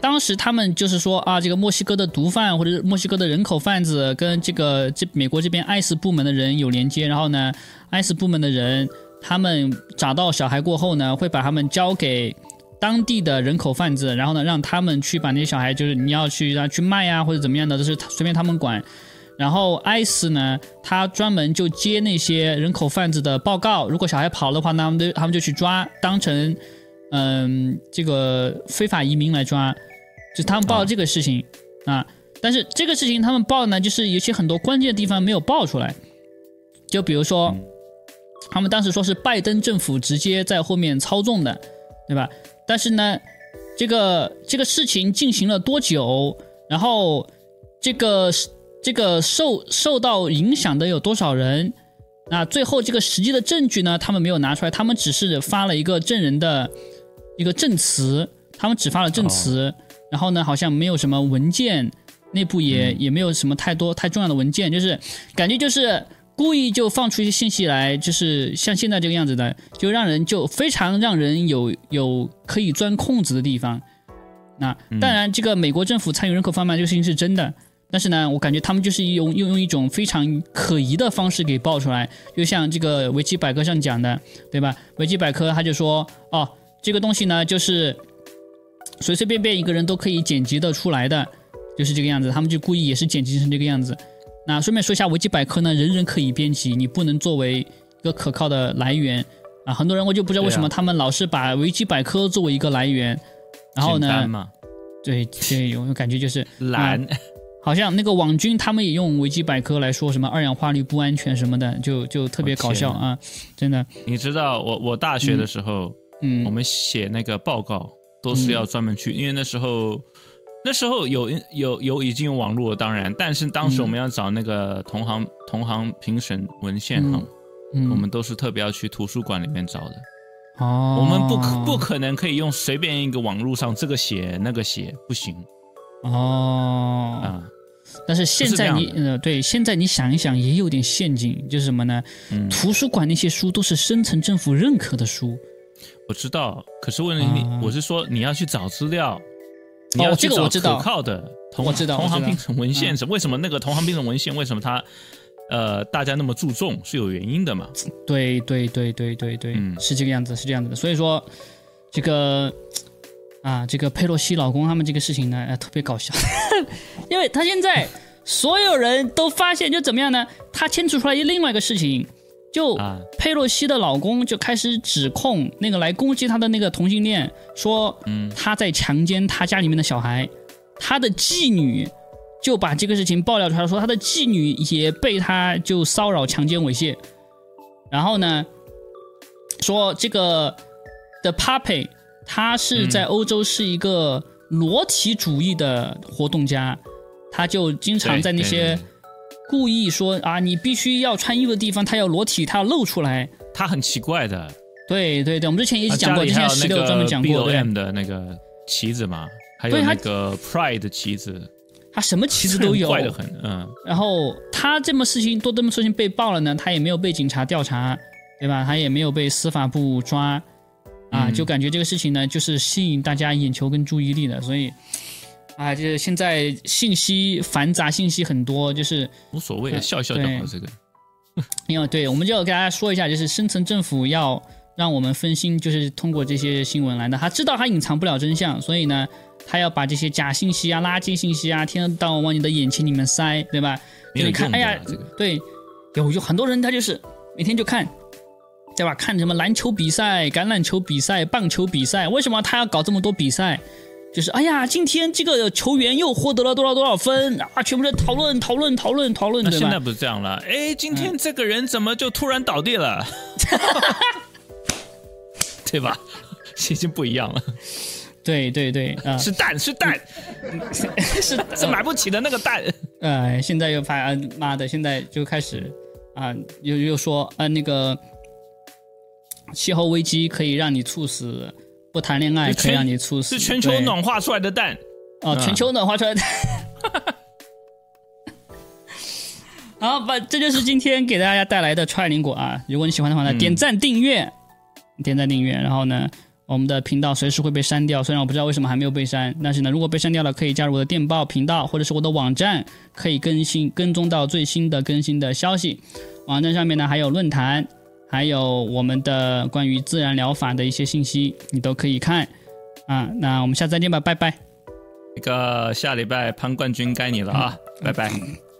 当时他们就是说啊，这个墨西哥的毒贩或者是墨西哥的人口贩子跟这个这美国这边 ICE 部门的人有连接，然后呢，ICE 部门的人他们找到小孩过后呢，会把他们交给当地的人口贩子，然后呢，让他们去把那些小孩，就是你要去让去卖啊或者怎么样的，都是随便他们管。然后 ICE 呢，他专门就接那些人口贩子的报告，如果小孩跑的话，那他们就他们就去抓，当成嗯这个非法移民来抓，就他们报这个事情啊。但是这个事情他们报呢，就是有些很多关键的地方没有报出来，就比如说他们当时说是拜登政府直接在后面操纵的，对吧？但是呢，这个这个事情进行了多久，然后这个这个受受到影响的有多少人？那最后这个实际的证据呢，他们没有拿出来，他们只是发了一个证人的一个证词，他们只发了证词，然后呢，好像没有什么文件，内部也、嗯也没有什么太多太重要的文件，就是感觉就是故意就放出一些信息来，就是像现在这个样子的，就让人就非常让人有有可以钻空子的地方。那当然，这个美国政府参与人口贩卖这个事情是真的，但是呢，我感觉他们就是用用用一种非常可疑的方式给爆出来，就像这个维基百科上讲的，对吧？维基百科他就说，哦，这个东西呢，就是随随便便一个人都可以剪辑的出来的，就是这个样子。他们就故意也是剪辑成这个样子。那顺便说一下，维基百科呢，人人可以编辑，你不能作为一个可靠的来源。啊。很多人我就不知道为什么他们老是把维基百科作为一个来源，然后呢对对，有感觉就是 <laughs> 懒，好像那个网军他们也用维基百科来说什么二氧化氯不安全什么的，就就特别搞笑啊，真的，你知道我我大学的时候，嗯。我们写那个报告都是要专门去，因为那时候那时候有有有已经有网络了，当然，但是当时我们要找那个同行、同行评审文献哈，嗯，我们都是特别要去图书馆里面找的。哦，我们不可不可能可以用随便一个网络上这个写那个写不行哦，啊。但是现在你呃，对，现在你想一想，也有点陷阱，就是什么呢？嗯图书馆那些书都是深层政府认可的书，我知道，可是问题你，啊我是说你要去找资料，你要找这个我知道可靠的同同行评审文献是为什么那个同行评审文献为什么他呃大家那么注重是有原因的嘛？对对对对对对，嗯是这个样子，是这样子的。所以说，这个啊，这个佩洛西老公他们这个事情呢，呃、特别搞笑，<laughs> 因为他现在所有人都发现，就怎么样呢？他牵扯出来另外一个事情，就啊。佩洛西的老公就开始指控那个来攻击他的那个同性恋，说嗯。他在强奸他家里面的小孩，他的妓女就把这个事情爆料出来，说他的妓女也被他就骚扰、强奸、猥亵，然后呢，说这个的 Papi 他是在欧洲是一个裸体主义的活动家，他就经常在那对些故意说啊，你必须要穿衣服的地方，他要裸体，他要露出来。他很奇怪的，对对对，我们之前也他讲过，之前十六专门讲过，对。BOM 的那个旗子嘛，还有那个 Pride 的旗子，他什么旗子都有，怪的很，嗯，然后他这么事情多这么事情被爆了呢，他也没有被警察调查，对吧？他也没有被司法部抓，啊，嗯。就感觉这个事情呢，就是吸引大家眼球跟注意力的，所以，啊，就是现在信息繁杂，信息很多，就是无所谓，笑一笑就好。这个，<laughs> 因为对，我们就要给大家说一下，就是深层政府要让我们分心，就是通过这些新闻来的。他知道他隐藏不了真相，所以呢，他要把这些假信息啊、垃圾信息啊，天天到晚往你的眼睛里面塞，对吧？就你看，哎呀，这个对，有有很多人他就是每天就看，对吧？看什么篮球比赛、橄榄球比赛、棒球比赛，为什么他要搞这么多比赛？就是哎呀，今天这个球员又获得了多少多少分啊！全部在讨论讨论讨论讨论，现在不是这样了？哎，今天这个人怎么就突然倒地了？<laughs> 对吧？已经不一样了，对对对啊，是蛋是蛋，<laughs> 是是买不起的那个蛋。呃，现在又发，呃妈的，现在就开始啊、又又说，呃，那个气候危机可以让你猝死，不谈恋爱可以让你猝死，是全球暖化出来的蛋。哦，嗯全球暖化出来的。<laughs> 好，把这就是今天给大家带来的踹灵果啊！如果你喜欢的话呢，嗯点赞订阅，点赞订阅，然后呢，我们的频道随时会被删掉，虽然我不知道为什么还没有被删，但是呢，如果被删掉了，可以加入我的电报频道或者是我的网站，可以更新跟踪到最新的更新的消息。网站上面呢还有论坛，还有我们的关于自然疗法的一些信息，你都可以看啊。那我们下次再见吧，拜拜。那个下礼拜潘冠军该你了啊，拜拜。<laughs>